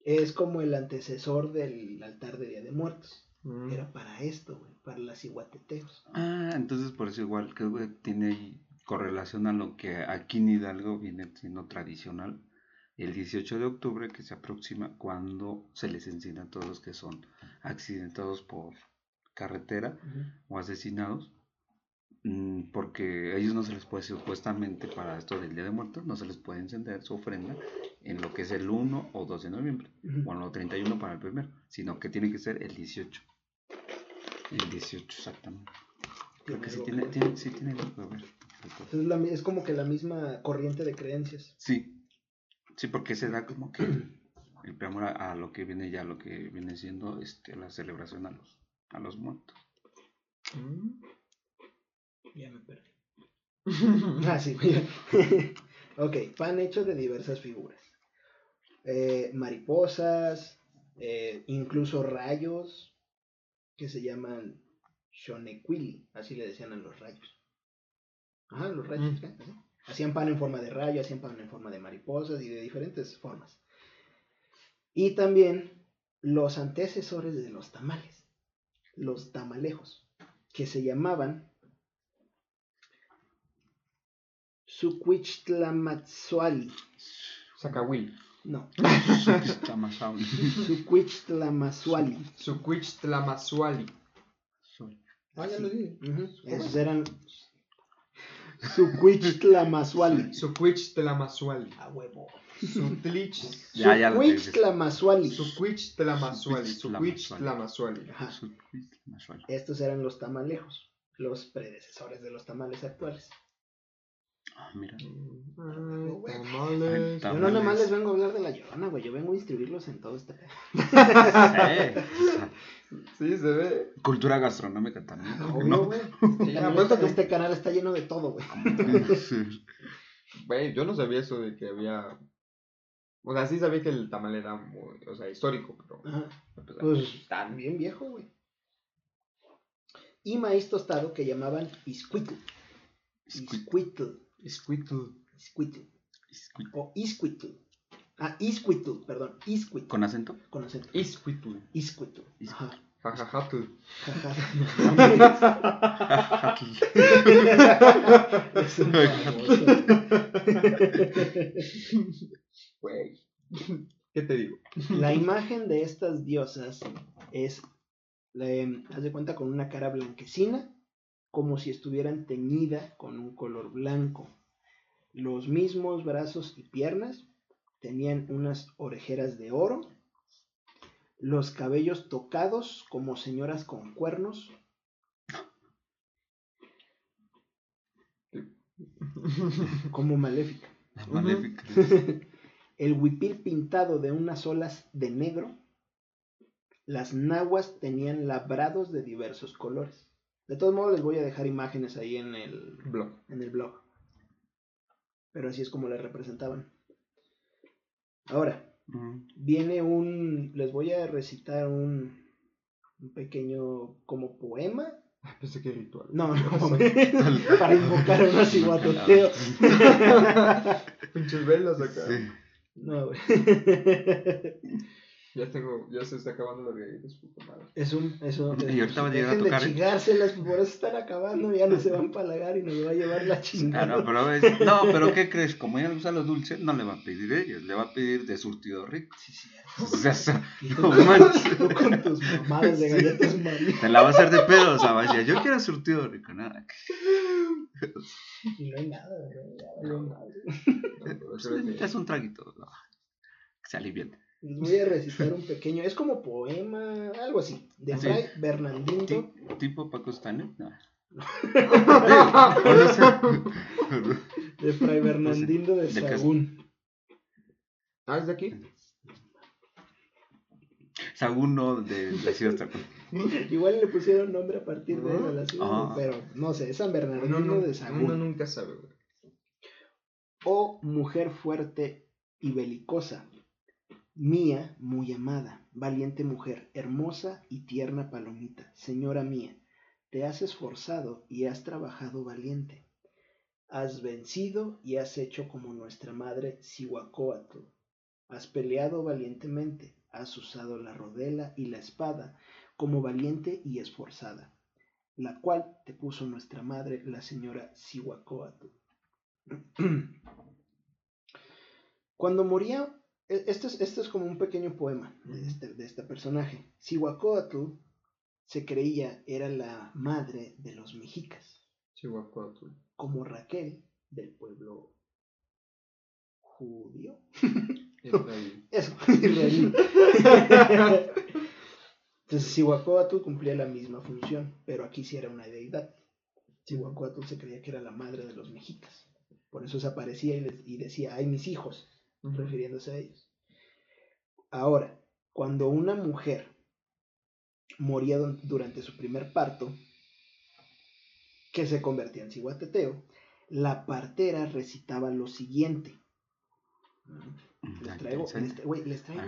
Es como el antecesor del altar de Día de Muertos. Mm. Era para esto, güey, para las iguateteos. Ah, entonces por eso igual que güey, tiene correlación a lo que aquí en Hidalgo viene siendo tradicional. El 18 de octubre que se aproxima cuando se les encina a todos los que son accidentados por carretera o asesinados. mm, Porque a ellos no se les puede, supuestamente para esto del Día de Muertos, no se les puede encender su ofrenda en lo que es el 1 o 2 de noviembre, Ujú. o en lo 31 para el primero, sino que tiene que ser el 18. El 18, exactamente. Creo que sí tiene, que ver. tiene, sí ver. Es, la mi- es como que la misma corriente de creencias. Sí, sí, porque se da como que el preamor a, a lo que viene ya, lo que viene siendo este, la celebración a los, a los muertos. Mm. Ya me perdí. Ah, sí, ok, pan hecho de diversas figuras. Eh, mariposas, eh, incluso rayos, que se llaman shonequili, así le decían a los rayos. Ajá, los rayos. Mm. Hacían pan en forma de rayo, hacían pan en forma de mariposas y de diferentes formas. Y también los antecesores de los tamales, los tamalejos, que se llamaban Suquichtlamatzuali. Zacahuil. No, aún. Suquichtlamatzuali. Suquichtlamasuali. Ah, ya lo dije. Esos eran Suquichtlamatzuali. Suquichtlamasuali. A huevo. Sutlich. Ya, ya lo. Ajá. Más suave. Estos eran los tamalejos, los predecesores de los tamales actuales. Ah, mira. Ay, tamales. Yo no nomás les vengo a hablar de la llorona, güey. Yo vengo a instruirlos en todo este Sí, se ve. Cultura gastronómica también. ¿por qué Obvio, no? güey. Sí, apuesto que- este canal está lleno de todo, güey. Sí. Güey, yo no sabía eso de que había. O sea, sí sabía que el tamal era muy, o sea, histórico, pero. Ajá. pues, Pues también viejo, güey. Y maíz tostado que llamaban iscuitl. Iscuitl. Squittle. Iscuitl. O iscuitl. Ah, iscuitl, perdón. Iscuitl. ¿Con acento? Con acento. Isquitl. Iscuitl. Ajá. Jajajatl. Ajá. Es un baboso. Güey. ¿Qué te digo? La imagen de estas diosas es, eh, haz de cuenta, con una cara blanquecina, como si estuvieran teñida con un color blanco. Los mismos brazos y piernas tenían unas orejeras de oro, los cabellos tocados como señoras con cuernos, como maléfica. Maléfica. el huipil pintado de unas olas de negro. Las nahuas tenían labrados de diversos colores. De todos modos, les voy a dejar imágenes ahí en el, Blog. en el blog. Pero así es como las representaban. Ahora, viene un. Les voy a recitar un, un pequeño como poema. Pensé que ritual. No, no, para invocar a unos iguatoteos. Pinches velas acá. Sí. No, güey. Ya tengo, ya se está acabando las galletas, puta madre. Es un, es un, Y ahorita va a llegar a tocar, de chingárselas, por eso están acabando, ya no se van a empalagar y nos va a llevar la Ah, chingada. no, pero es- no, pero ¿qué crees? Como ella le gusta los dulces, no le va a pedir ellos, le va a pedir de surtido rico. Sí, sí, O sea, no manches. tú con tus mamadas de galletas María. Te la va a hacer de pedo, o sea, va a decir, yo quiero surtido rico, nada. Y no hay nada, güey. No, Ya es un traguito, no, que se aliviente. Les voy a recitar un pequeño, es como poema, algo así, de Sí. Fray Bernardino. Ti- ¿Tipo Paco Stanley? No. O. De Fray Bernardino de Sagún. Ah, ¿es de aquí? Sagún no, de, de Ciudad Tacón. Igual le pusieron nombre a partir de él a la ciudad, Ah. pero no sé, es San Bernardino Uno, no- de uno Sagún. nunca sabe, güey. Oh mujer fuerte y belicosa, Mía, muy amada, valiente mujer, hermosa y tierna palomita, señora mía, te has esforzado y has trabajado valiente. Has vencido y has hecho como nuestra madre Cihuacóatl. Has peleado valientemente, has usado la rodela y la espada como valiente y esforzada, la cual te puso nuestra madre, la señora Cihuacóatl. Cuando moría esto es, esto es como un pequeño poema de este, de este personaje. Cihuacóatl se creía era la madre de los mexicas. Como Raquel del pueblo judío. Eso, israelí. Entonces cumplía la misma función, pero aquí sí era una deidad. Cihuacóatl se creía que era la madre de los mexicas. Por eso se aparecía y, les- y decía, ay mis hijos, Refiriéndose a ellos. Ahora, cuando una mujer moría durante su primer parto, que se convertía en ciguateteo, la partera recitaba lo siguiente. Les traigo, les, tra- les traigo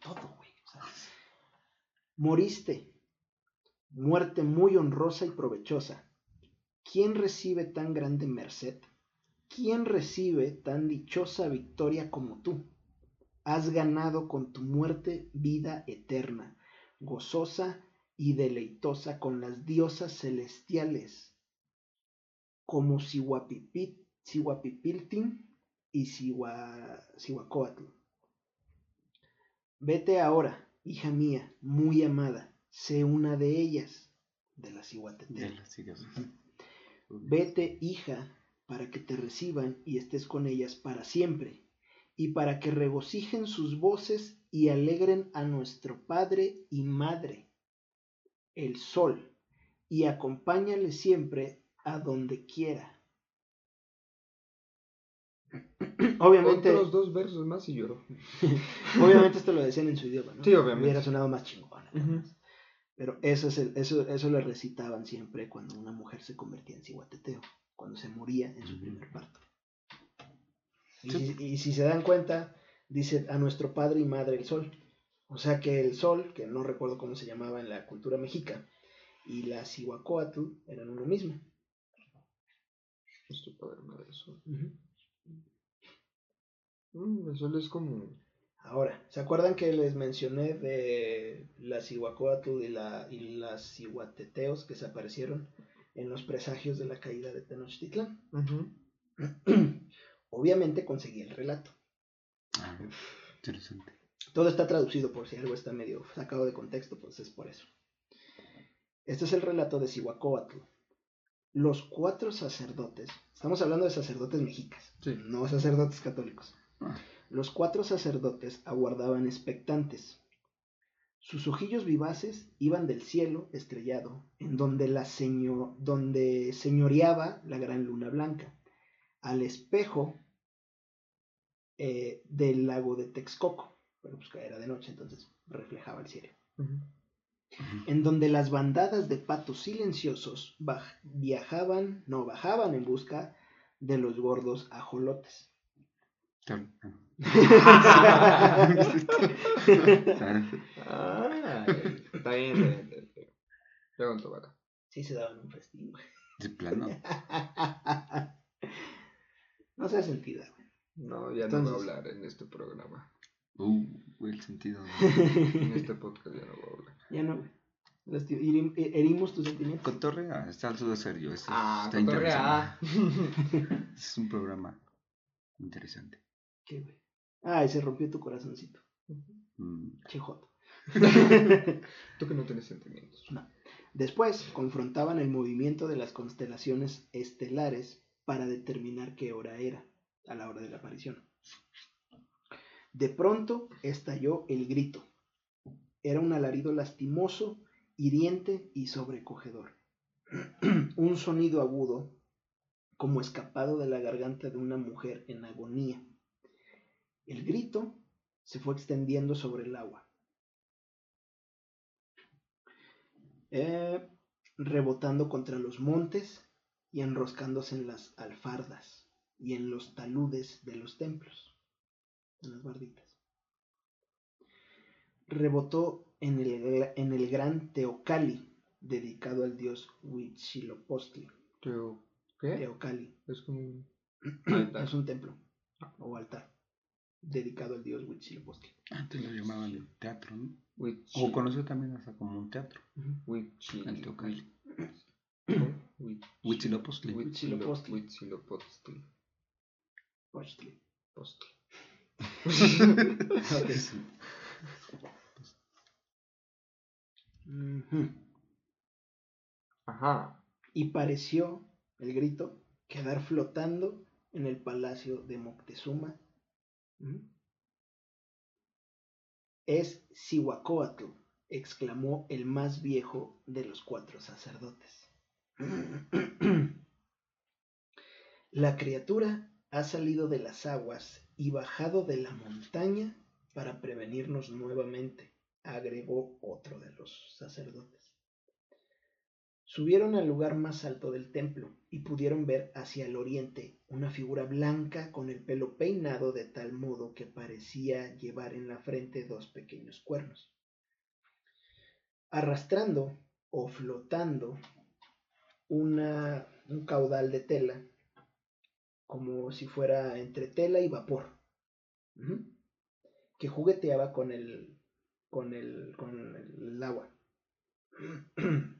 todo, güey. o sea, moriste, muerte muy honrosa y provechosa. ¿Quién recibe tan grande merced? ¿Quién recibe tan dichosa victoria como tú? Has ganado con tu muerte vida eterna, gozosa y deleitosa con las diosas celestiales, como Sihuapipiltin y Sihuacóatl. Vete ahora, hija mía, muy amada, sé una de ellas, de las De Cihuateteras. las diosas. Vete, hija, para que te reciban y estés con ellas para siempre, y para que regocijen sus voces y alegren a nuestro Padre y Madre, el Sol, y acompáñale siempre a donde quiera. Obviamente, Otros dos versos más y lloró. obviamente esto lo decían en su idioma, ¿no? Sí, obviamente. Hubiera sonado más chingón. ¿no? Ujú. Pero eso, es el, eso, eso lo recitaban siempre cuando una mujer se convertía en cihuateteo, cuando se moría en su primer parto. Y, Sí. si, y si se dan cuenta, dice a nuestro padre y madre el sol. O sea que el sol, que no recuerdo cómo se llamaba en la cultura mexica, y la Cihuacóatl eran uno mismo. Nuestro padre, madre, sol. Ujú. Mm, el sol es como. Ahora, ¿se acuerdan que les mencioné de la Cihuacóatl y, la, y las Cihuateteos que se aparecieron en los presagios de la caída de Tenochtitlán? Obviamente conseguí el relato. Ah, interesante. Todo está traducido por si algo está medio sacado de contexto, pues es por eso. Este es el relato de Cihuacóatl. Los cuatro sacerdotes, estamos hablando de sacerdotes mexicas, Sí. no sacerdotes católicos. Ah. Los cuatro sacerdotes aguardaban expectantes. Sus ojillos vivaces iban del cielo estrellado, en donde, la seño- donde señoreaba la gran luna blanca, al espejo eh, del lago de Texcoco, pero pues que era de noche, entonces reflejaba el cielo, en donde las bandadas de patos silenciosos viajaban, no, bajaban en busca de los gordos ajolotes. Claro. Ah, está bien, está bien, está. Sí se daban un festín, güey. De plano. No se ha sentido, güey. No, ya Entonces- no voy a hablar en este programa. Uh, el sentido. En este podcast ya no voy a hablar. ya no, güey. Herim- eh, Herimos tus sentimientos. Cotorrea, está al de serio. Esto Ah, está cotorrea. interesante. Es un programa interesante. ¿Qué, güey? Ay, se rompió tu corazoncito. Mm, Chijoto. Tú que no tienes sentimientos. Después confrontaban el movimiento de las constelaciones estelares para determinar qué hora era a la hora de la aparición. De pronto estalló el grito. Era un alarido lastimoso, hiriente y sobrecogedor. un sonido agudo, como escapado de la garganta de una mujer en agonía. El grito se fue extendiendo sobre el agua. eh, rebotando contra los montes y enroscándose en las alfardas y en los taludes de los templos, en las barditas. rebotó en el, en el gran Teocali, dedicado al dios Huitzilopochtli. Teo- ¿Qué? Teocali Es un... es un templo o altar dedicado al dios Huitzilopochtli. Antes lo llamaban teatro, ¿no? O conocido también hasta como un teatro. Huichi- El Teocalli. Huitzilopochtli. Huitzilopochtli. Huitzilopochtli. Postli. Ajá. Y pareció el grito quedar flotando en el palacio de Moctezuma. Es Cihuacóatl, exclamó el más viejo de los cuatro sacerdotes. La criatura ha salido de las aguas y bajado de la montaña para prevenirnos nuevamente, agregó otro de los sacerdotes. Subieron al lugar más alto del templo y pudieron ver hacia el oriente una figura blanca con el pelo peinado de tal modo que parecía llevar en la frente dos pequeños cuernos. Arrastrando o flotando un caudal de tela, como si fuera entre tela y vapor, que jugueteaba con el, con el, con el agua.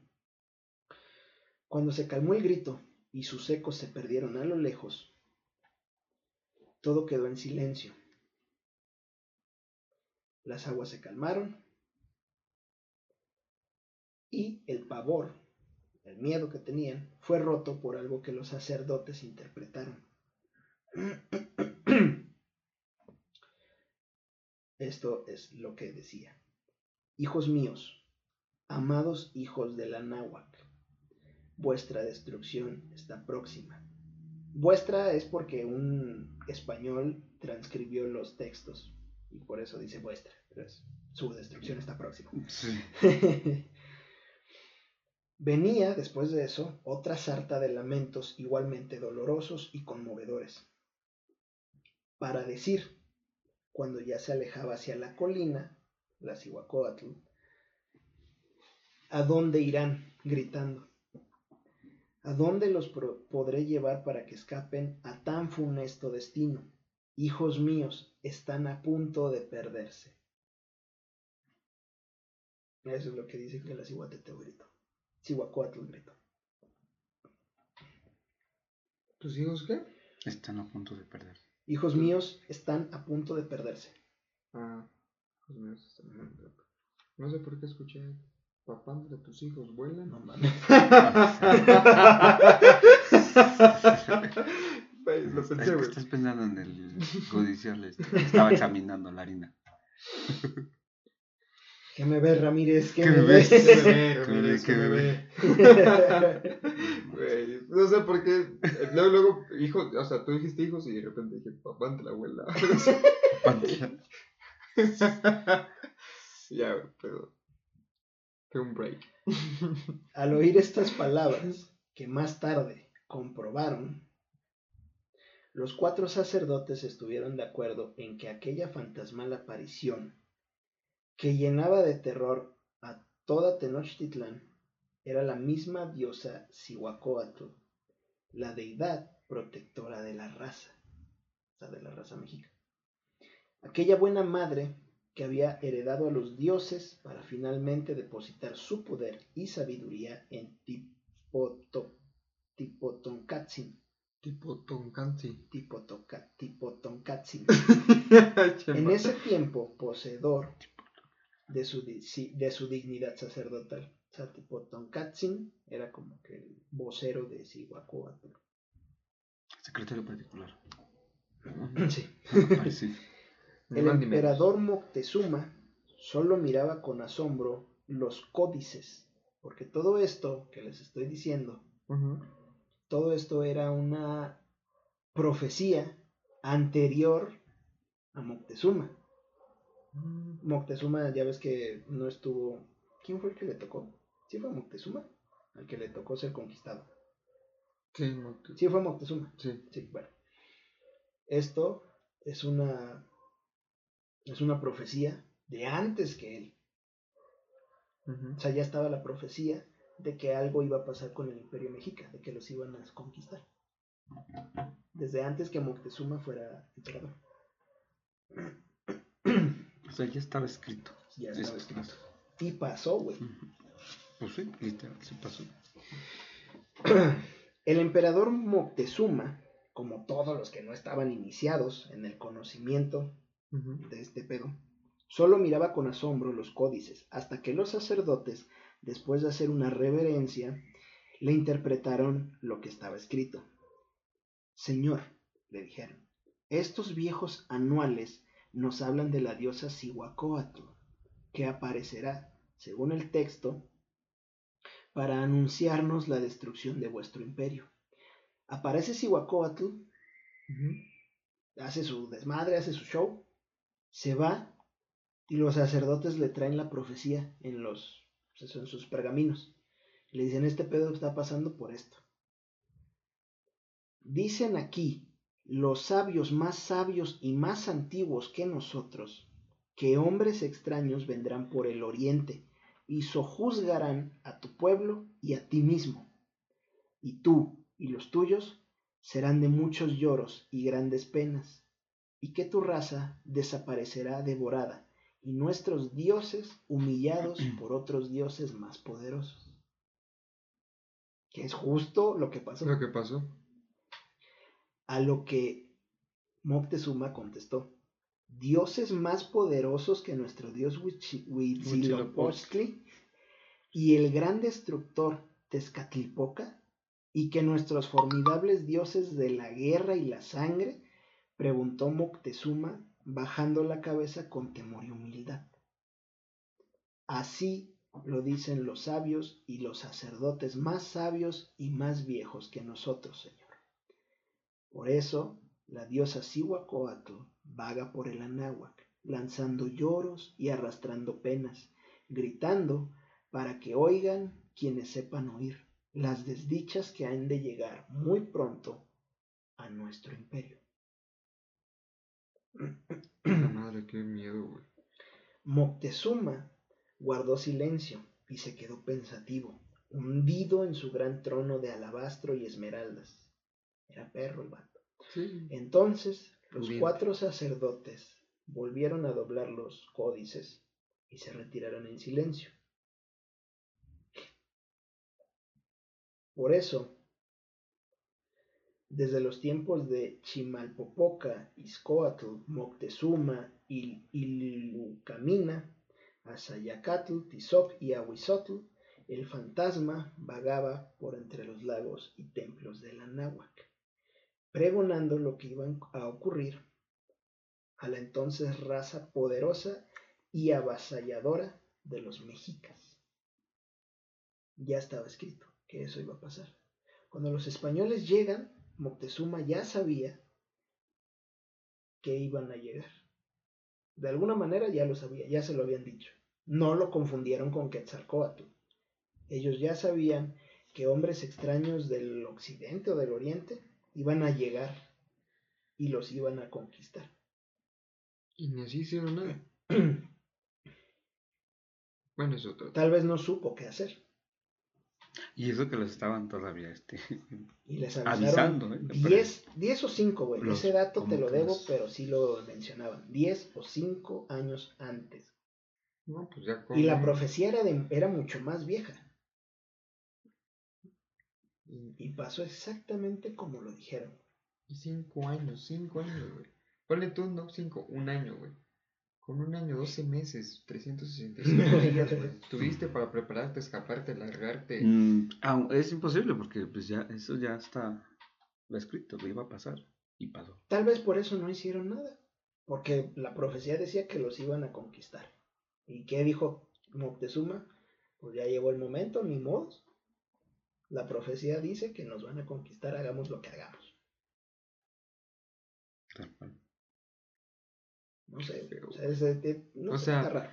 Cuando se calmó el grito y sus ecos se perdieron a lo lejos, todo quedó en silencio. Las aguas se calmaron y el pavor, el miedo que tenían, fue roto por algo que los sacerdotes interpretaron. Esto es lo que decía. Hijos míos, amados hijos de la náhuatl, vuestra destrucción está próxima. Vuestra es porque un español transcribió los textos y por eso dice vuestra, pero es- su destrucción está próxima. Sí. Venía, después de eso, otra sarta de lamentos igualmente dolorosos y conmovedores. Para decir, cuando ya se alejaba hacia la colina, la Cihuacóatl, ¿a dónde irán? gritando. ¿A dónde los podré llevar para que escapen a tan funesto destino? Hijos míos, están a punto de perderse. Eso es lo que dice que la Cihuateteo gritó. Cihuacóatl gritó. ¿Tus hijos qué? Están a punto de perder. Hijos míos, están a punto de perderse. Ah, hijos míos están en el- No sé por qué escuché. Papá, de tus hijos vuelan. No mames. Lo Es pensé, que güey. estás pensando en el judicial. este, Estaba examinando la harina. ¿Qué me ves, Ramírez? ¿Qué, ¿Qué me ves? ves? Que me ve, Que me Ramírez, que me me ve. Güey, no sé por qué. eh, Luego, luego, hijo, o sea, tú dijiste hijos y de repente dije, papá ante la abuela. ya, güey, pero. Un break. Al oír estas palabras, que más tarde comprobaron, los cuatro sacerdotes estuvieron de acuerdo en que aquella fantasmal aparición, que llenaba de terror a toda Tenochtitlán, era la misma diosa Cihuacóatl, la deidad protectora de la raza, o sea, de la raza mexica. Aquella buena madre que había heredado a los dioses para finalmente depositar su poder y sabiduría en Tipoto- Tipotoncatzin. Tipo Tonkansi. Tipotoca- Tipotoncatzin. en ese tiempo, poseedor de su, de dignidad sacerdotal. O sea, Tipotoncatzin era como que el vocero de Cihuacóatl. Secretario particular. Sí. El emperador Moctezuma solo miraba con asombro los códices, porque todo esto que les estoy diciendo, todo esto era una profecía anterior a Moctezuma. Moctezuma, ya ves que no estuvo. ¿Quién fue el que le tocó? ¿Sí fue Moctezuma? Al que le tocó ser conquistado. Sí, tú- Sí fue Moctezuma. sí. Sí, bueno. Esto es una es una profecía de antes que él. O sea, ya estaba la profecía de que algo iba a pasar con el imperio mexica, de que los iban a conquistar. Desde antes que Moctezuma fuera emperador. O sea, ya estaba escrito. Ya estaba es escrito. Y pasó, güey. Pues sí, literal, sí pasó. El emperador Moctezuma, como todos los que no estaban iniciados en el conocimiento De este pedo, solo miraba con asombro los códices, hasta que los sacerdotes, después de hacer una reverencia, le interpretaron lo que estaba escrito. Señor, le dijeron, estos viejos anuales nos hablan de la diosa Cihuacóatl, que aparecerá, según el texto, para anunciarnos la destrucción de vuestro imperio. Aparece Cihuacóatl, Ujú. hace su desmadre, hace su show, se va y los sacerdotes le traen la profecía en los pues, en sus pergaminos. Le dicen, este pedo está pasando por esto. Dicen aquí los sabios más sabios y más antiguos que nosotros, que hombres extraños vendrán por el oriente y sojuzgarán a tu pueblo y a ti mismo. Y tú y los tuyos serán de muchos lloros y grandes penas, y que tu raza desaparecerá devorada, y nuestros dioses humillados por otros dioses más poderosos. Que es justo lo que pasó. Lo que pasó. A lo que Moctezuma contestó, dioses más poderosos que nuestro dios Huitzi- Huitzilopochtli y el gran destructor Tezcatlipoca, y que nuestros formidables dioses de la guerra y la sangre, preguntó Moctezuma, bajando la cabeza con temor y humildad. Así lo dicen los sabios y los sacerdotes más sabios y más viejos que nosotros, Señor. Por eso, la diosa Cihuacóatl vaga por el Anáhuac, lanzando lloros y arrastrando penas, gritando para que oigan quienes sepan oír las desdichas que han de llegar muy pronto a nuestro imperio. Madre, qué miedo, güey. Moctezuma guardó silencio y se quedó pensativo, hundido en su gran trono de alabastro y esmeraldas. Era perro el vato. Sí. Entonces los cuatro sacerdotes volvieron a doblar los códices y se retiraron en silencio. Por eso, desde los tiempos de Chimalpopoca, Izcoatl, Moctezuma y Ilucamina, Azayacatl, Tizoc y Ahuizotl, el fantasma vagaba por entre los lagos y templos de la náhuac, pregonando lo que iba a ocurrir a la entonces raza poderosa y avasalladora de los mexicas. Ya estaba escrito que eso iba a pasar. Cuando los españoles llegan, Moctezuma ya sabía que iban a llegar. De alguna manera ya lo sabía, ya se lo habían dicho. No lo confundieron con Quetzalcóatl. Ellos ya sabían que hombres extraños del occidente o del oriente iban a llegar y los iban a conquistar. Y ni así hicieron nada. Bueno, es otro. Tal vez no supo qué hacer. Y eso que los estaban todavía este, Y les avisando. avisaron ¿eh? 10, 10 o 5, güey. Ese dato te lo debo, los- pero sí lo mencionaban. 10 o 5 años antes. No, pues ya Y la profecía era, de- era mucho más vieja. y- pasó exactamente como lo dijeron. Cinco años, cinco años, güey. Ponle tú, no, cinco, un año, güey. Con un año, 12 meses, 365 días, güey. Tuviste para prepararte, escaparte, largarte. Mm, ah, es imposible porque pues ya eso ya está lo escrito, que iba a pasar y pasó. Tal vez por eso no hicieron nada. Porque la profecía decía que los iban a conquistar. ¿Y qué dijo Moctezuma? Pues ya llegó el momento, ni modos. La profecía dice que nos van a conquistar, hagamos lo que hagamos. Tal cual. No sé, Pero- o sea, es- es- es- no O sé, sea, raro.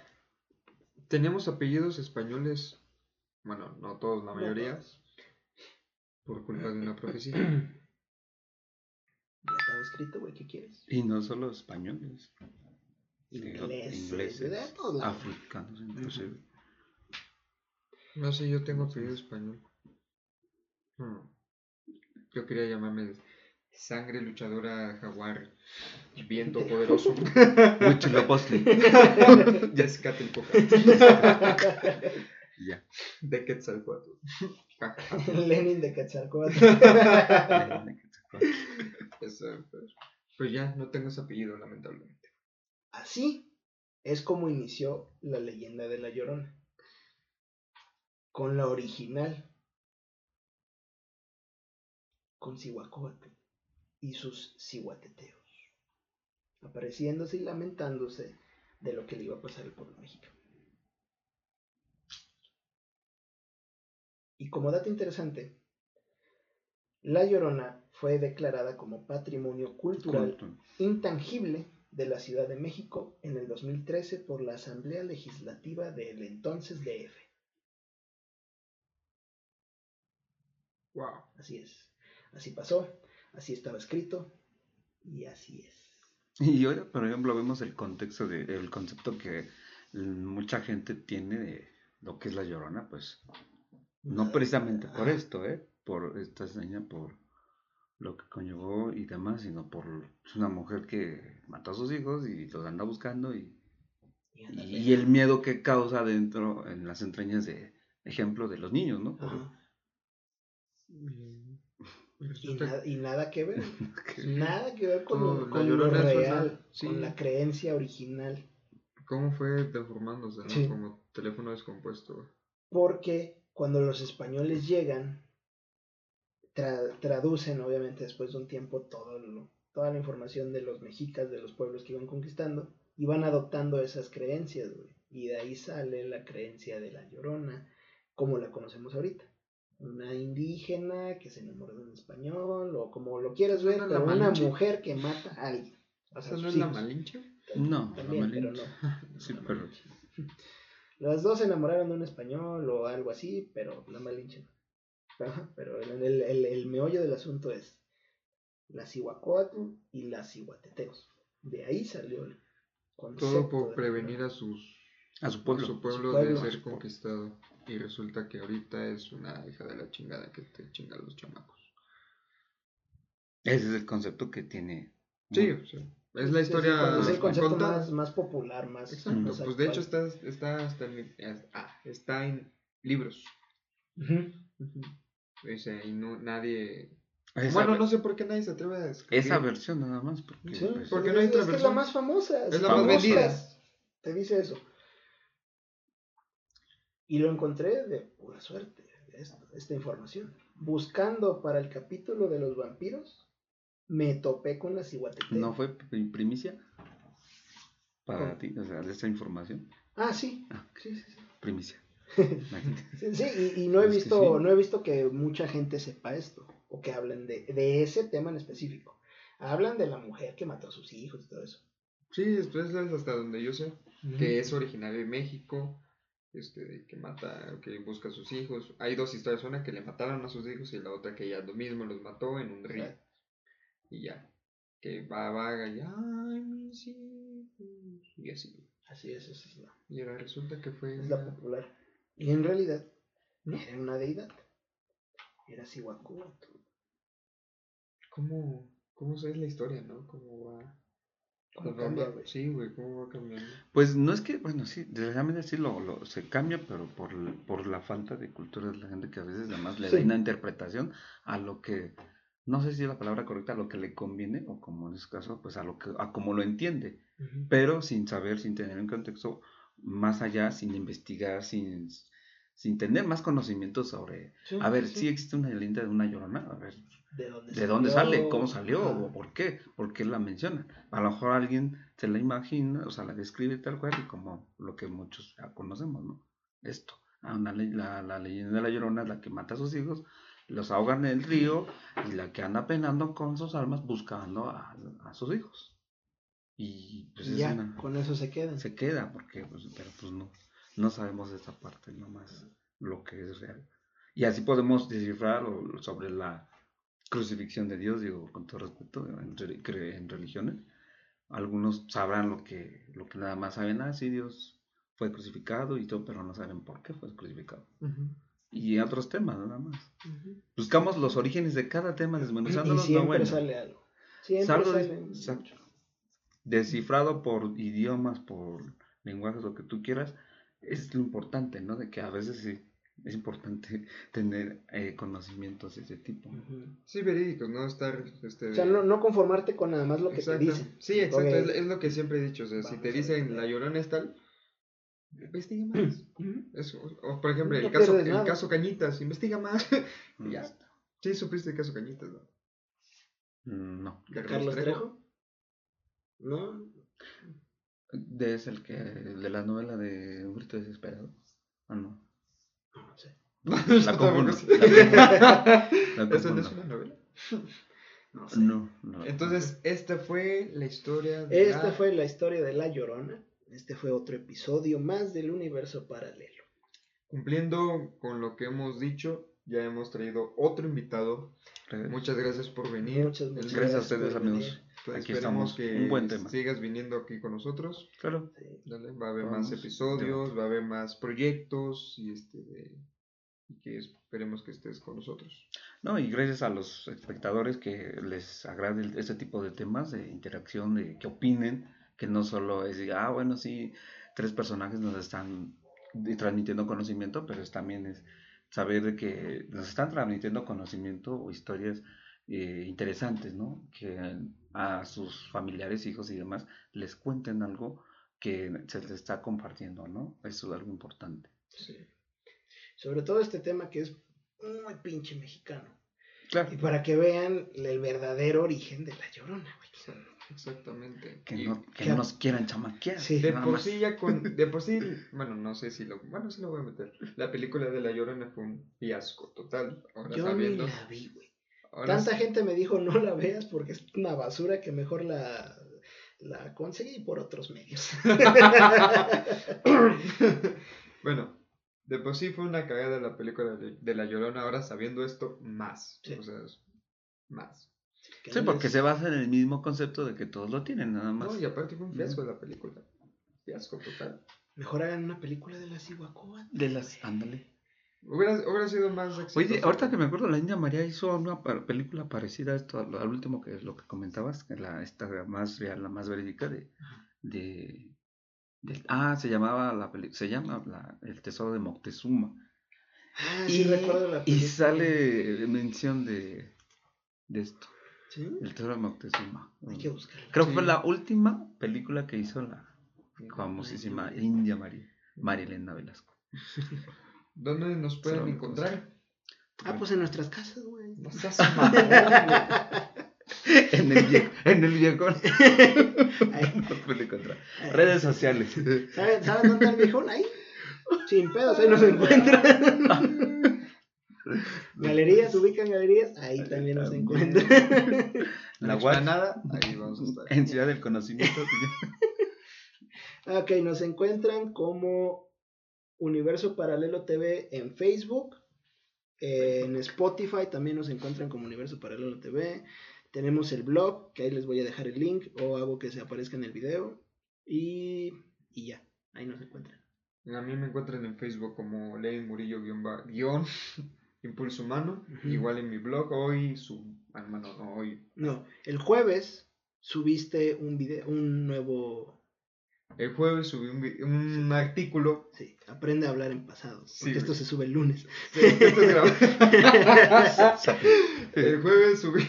Tenemos apellidos españoles, bueno, no todos, la mayoría, por culpa de una profecía. Ya estaba escrito, güey, ¿qué quieres? Y no solo españoles. ingleses, ingleses, de todos lados. africanos inclusive. No sé, yo tengo apellido español. Hmm. Yo quería llamarme Sangre Luchadora Jaguar Viento Poderoso. Telpoca. ya. De Quetzalcoatl. Ja, ja, ja. Lenin de Quetzalcóatl. Eso, pues, pues ya, no tengo ese apellido, lamentablemente. Así es como inició la leyenda de la Llorona. Con la original. Con Cihuacóatl y sus cihuateteos. Apareciéndose y lamentándose de lo que le iba a pasar al pueblo mexicano. Y como dato interesante, La Llorona fue declarada como Patrimonio Cultural intangible de la Ciudad de México en el 2013 por la Asamblea Legislativa del entonces DF. Wow. Así es. Así pasó, así estaba escrito y así es. Y ahora, por ejemplo, vemos el contexto de, el concepto que mucha gente tiene de lo que es la llorona, pues no precisamente por esto, ¿eh? Por esta seña, por lo que conllevó y demás, sino por una mujer que mató a sus hijos y los anda buscando y, Y anda y, y el miedo que causa dentro, en las entrañas de ejemplo de los niños, ¿no? Por-. Y na- nada que ver. Nada que ver con, lo- con lo real, sí. con la creencia original. cómo fue deformándose. Como teléfono descompuesto. Porque cuando los españoles llegan, tra- traducen obviamente después de un tiempo todo lo- toda la información de los mexicas, de los pueblos que iban conquistando, y van adoptando esas creencias, güey. Y de ahí sale la creencia de la llorona, como la conocemos ahorita. Una indígena que se enamora de un español, o como lo quieras ver, ¿Esa no pero la una Malinche? mujer que mata a alguien. O sea, ¿Esa no es la. Malinche? No, la También, pero Malinche. no. Sí, La pero Malinche. Las dos se enamoraron de un español o algo así, pero la Malinche no. Pero el, el, el, el meollo del asunto es la Cihuacóatl y la Cihuateteos. De ahí salió el concepto. Todo por de- prevenir a sus a su a pueblo. su pueblo, pueblo. de ser conquistado. Y resulta que ahorita es una hija de la chingada que te chinga a los chamacos. Ese es el concepto que tiene. Sí, o sea, es la Sí, sí, historia es el concepto más, más popular, más. Exacto, más pues de hecho está, está, hasta en, es- ah, está en libros. Dice, y no, nadie... Esa, bueno, no sé por qué nadie se atreve a escribir. esa versión nada más. Porque, Sí, pues, porque es, no hay es otra que es la más famosa. Es la más vendida. Te dice eso. Y lo encontré de pura suerte, esto- esta información. Buscando para el capítulo de los vampiros, me topé con la Cihuateteo. ¿No fue pri- primicia? Para ¿Cómo? ti, o sea, de esta información. Ah, sí. Ah. Sí, sí, sí. Primicia. Imagínate. Sí, sí, y, y no he visto, sí. no he visto que mucha gente sepa esto, o que hablen de, de ese tema en específico. Hablan de la mujer que mató a sus hijos y todo eso. Sí, después es hasta donde yo sé, que es originario de México, este, de que mata, que busca a sus hijos. Hay dos historias, una que le mataron a sus hijos y la otra que ella lo mismo los mató en un río. Y ya, que va, vaga y, ay, mis hijos, y así. Así es, esa es la, Y ahora resulta que fue es la popular. Y en realidad, ¿No? era una deidad. Era Cihuacóatl. ¿Cómo, cómo es la historia, no? ¿Cómo va? ¿Cómo va- cambia, va- güey? Sí, güey, ¿cómo va cambiando? Pues no es que, bueno, sí, desgraciadamente sí lo, lo- se cambia, pero por, por la falta de cultura de la gente que a veces además le Sí. da una interpretación a lo que, no sé si es la palabra correcta, a lo que le conviene, o como en este caso, pues a lo que, a como lo entiende, pero sin saber, sin tener un contexto más allá, sin investigar, sin, sin tener más conocimientos sobre, Sí, a ver, si sí. existe una leyenda de una llorona, a ver, ¿De dónde, ¿De dónde sale? ¿Cómo salió? ¿O por qué? ¿Por qué la mencionan? A lo mejor alguien se la imagina, o sea, la describe tal cual y como lo que muchos ya conocemos, ¿no? Esto. Una la, la leyenda de la llorona es la que mata a sus hijos, los ahogan en el río y la que anda penando con sus almas buscando a, a sus hijos. Y pues Y es ya, una- con eso se quedan. se queda, porque, pues, pero pues no, no sabemos esa parte, nomás lo que es real. Y así podemos descifrar sobre la crucifixión de Dios, digo, con todo respeto, en, en religiones. algunos sabrán lo que, lo que nada más saben, ah, sí, Dios fue crucificado y todo, pero no saben por qué fue crucificado. Y otros temas, nada más. Buscamos los orígenes de cada tema, desmenuzándolos. Y siempre bueno. sale algo. Siempre Salgo sale. Descifrado por idiomas, por lenguajes, lo que tú quieras, es lo importante, ¿no? De que a veces sí es importante tener eh, conocimientos de ese tipo. Sí, verídicos, no estar... Este, O sea, no, no conformarte con nada más lo que Exacto. te dicen. Sí, exacto, es, es lo que siempre he dicho. O sea, si te dicen la llorona es tal, investiga más. Eso, o, por ejemplo, No el, caso, el nada. caso Cañitas, investiga más. Mm, ya. Sí, supiste el caso Cañitas, ¿no? mm, No. Carlos Trejo. ¿No? De es el que de la novela de Un grito desesperado. Ah, no. No, no sé. La ¿Eso no es una novela? No sé. No, no. Entonces, esta fue la historia de Esta la- fue la historia de La Llorona. Este fue otro episodio más del universo paralelo. Cumpliendo con lo que hemos dicho, ya hemos traído otro invitado. Muchas gracias por venir. Muchas, Gracias a ustedes, venir. Amigos. Pues Aquí esperemos estamos. que Un buen tema. sigas viniendo aquí con nosotros. Claro. Dale, va a haber Vamos, más episodios, va a haber más proyectos y este de- y que esperemos que estés con nosotros. No, y gracias a los espectadores que les agrade este tipo de temas de interacción, de que opinen, que no solo es, ah, bueno, sí, tres personajes nos están transmitiendo conocimiento, pero es también es saber de que nos están transmitiendo conocimiento o historias eh, interesantes, ¿no? Que a sus familiares, hijos y demás les cuenten algo que se les está compartiendo, ¿no? Eso es algo importante. Sí. Sobre todo este tema que es muy pinche mexicano. Claro. Y para que vean el verdadero origen de la llorona, güey. Exactamente. Que no, que que- no nos quieran chamaquear. Sí. de por más. sí ya con de por sí, bueno, no sé si lo, bueno, sí lo voy a meter. La película de La Llorona fue un fiasco total. Ahora Yo ni sabiendo, la vi, güey. Ahora Tanta gente me dijo no la veas porque es una basura que mejor la, la conseguí por otros medios. bueno, de por sí fue una cagada la película de, de La Llorona, ahora sabiendo esto, más. Sí. O sea, es más. Sí, porque se basa en el mismo concepto de que todos lo tienen, nada más. No, y aparte fue un fiasco la película. Fiasco total. Mejor hagan una película de las Iguacoa. De las, ándale. Hubiera, hubiera sido más Oye, exitoso. ahorita que me acuerdo, la India María hizo una película parecida a esto, al, al último que es lo que comentabas, que la esta más real, la más verídica de, de, de- ah, se llamaba la se llama la- El Tesoro de Moctezuma. Ah, sí, recuerdo la y película. sale mención de, de esto, ¿Sí? El Tesoro de Moctezuma. Hay que buscarla. Creo que fue la última película que hizo la famosísima India India María, María Elena Velasco. ¿Dónde nos pueden encontrar? Ah, pues en nuestras casas, güey. No seas mamón, güey. en el viejo, en el viejón. Ahí. Nos pueden encontrar. Redes sociales. ¿Saben, ¿Saben dónde está el viejón? Ahí. Sin pedos, ahí nos encuentran. galerías, ubican galerías, ahí también nos encuentran. La La UAT, nada, ahí vamos a estar. en Ciudad del Conocimiento. ok, nos encuentran como Universo Paralelo TV en Facebook. eh, en Spotify también nos encuentran como Universo Paralelo TV. Tenemos el blog, que ahí les voy a dejar el link o hago que se aparezca en el video. Y, y ya, ahí nos encuentran. A mí me encuentran en Facebook como Len Murillo guion, guion Impulso Humano. Igual en mi blog hoy, su ah, bueno, no hoy. No, el jueves subiste un video, un nuevo, El jueves subí un, un artículo. sí, aprende a hablar en pasado, Sí, porque esto güey. se sube el lunes. Sí, esto es el jueves subí.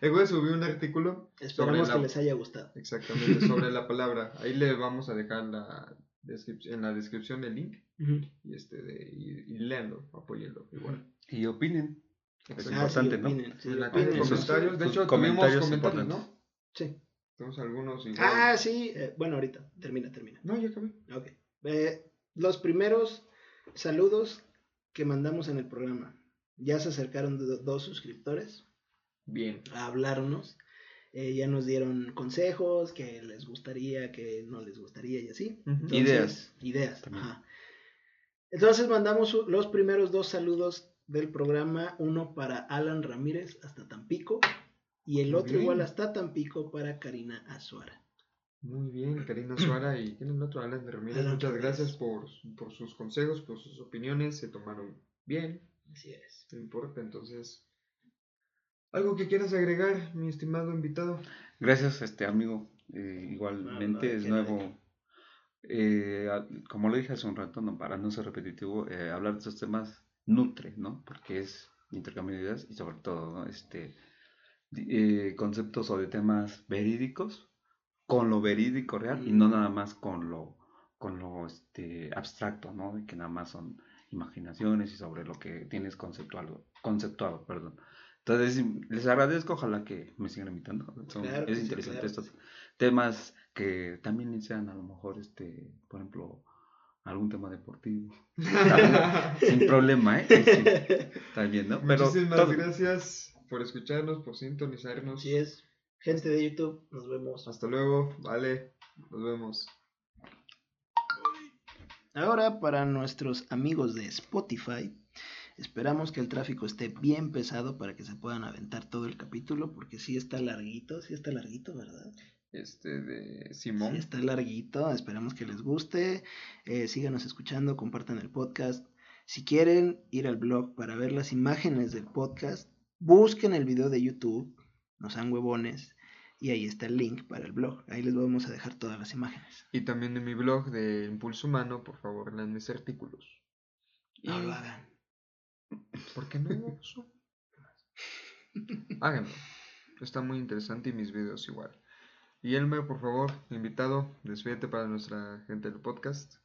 El jueves subí un artículo. Esperamos la- que les haya gustado. Exactamente, sobre la palabra. Ahí le vamos a dejar la en la descripción el link. Y este de, y, y léanlo, apóyenlo igual. Y opinen. Es. Ah, importante, ¿no? opinen, en la opinen. comentarios. De hecho, comentarios tuvimos comentarios. ¿no? Sí. Tenemos algunos igual. Ah, sí, eh, bueno, ahorita, termina, termina. No, ya acabé. Ok. Eh, los primeros saludos que mandamos en el programa. Ya se acercaron do- dos suscriptores Bien. a hablarnos. Eh, ya nos dieron consejos, que les gustaría, que no les gustaría y así. Entonces, Ideas. Ideas. Ajá. Entonces mandamos los primeros dos saludos del programa. Uno para Alan Ramírez hasta Tampico. Y el Muy otro igual hasta Tampico para Karina Azuara. Muy bien, Karina Suara y ¿quién es el otro? Alan de Ramírez. Alan Muchas Ramírez. gracias por, por sus consejos, por sus opiniones. Se tomaron bien, Así es. no importa. Entonces, ¿algo que quieras agregar, mi estimado invitado? Gracias, este amigo. Eh, igualmente No, no, es nuevo. eh, como lo dije hace un rato, no, para no ser repetitivo, eh, hablar de estos temas nutre, ¿no? Porque es intercambio de ideas y sobre todo, ¿no? Este, eh, conceptos o de temas verídicos con lo verídico real y no nada más con lo, con lo este, abstracto, ¿no? De que nada más son imaginaciones y sobre lo que tienes conceptuado, conceptuado, perdón. Entonces, les agradezco, ojalá que me sigan invitando. Son- Claro que es sí, interesante claro estos sí. temas que también sean a lo mejor, este, por ejemplo, algún tema deportivo. Sin problema, ¿eh? Sí, bien, ¿no? Pero Muchísimas todo- gracias por escucharnos, por sintonizarnos. Así es. Gente de YouTube, nos vemos. Hasta luego, vale, nos vemos. Ahora, para nuestros amigos de Spotify, esperamos que el tráfico esté bien pesado para que se puedan aventar todo el capítulo, porque sí está larguito, sí está larguito, ¿verdad? Este de Sí Simón. está larguito, esperamos que les guste. Eh, síganos escuchando, compartan el podcast. Si quieren ir al blog para ver las imágenes del podcast, busquen el video de YouTube, no sean huevones, y ahí está el link para el blog. Ahí les vamos a dejar todas las imágenes. Y también en mi blog de Impulso Humano, por favor, lean mis artículos. No Y- lo hagan. ¿Por qué no? Háganlo. Está muy interesante y mis videos igual. Y Elmer, por favor, invitado, despídete para nuestra gente del podcast.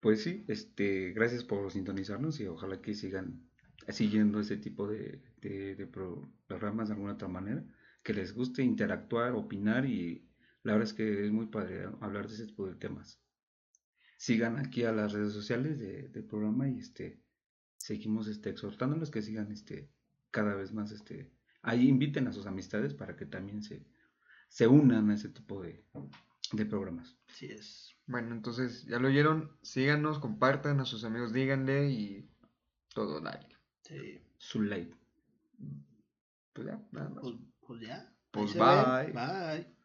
Pues sí, este, gracias por sintonizarnos y ojalá que sigan siguiendo este tipo de, de- de pro- programas de alguna otra manera, que les guste interactuar, opinar y la verdad es que es muy padre hablar de ese tipo de temas. Sigan aquí a las redes sociales de- del programa y este seguimos este exhortándolos que sigan este cada vez más este ahí inviten a sus amistades para que también se, se unan a ese tipo de, de programas. Así es. Bueno, entonces, ya lo oyeron, síganos, compartan a sus amigos, díganle y todo like. Sí. Su like. Pues ya, nada más. Pues, pues ya. Pues bye. Bye.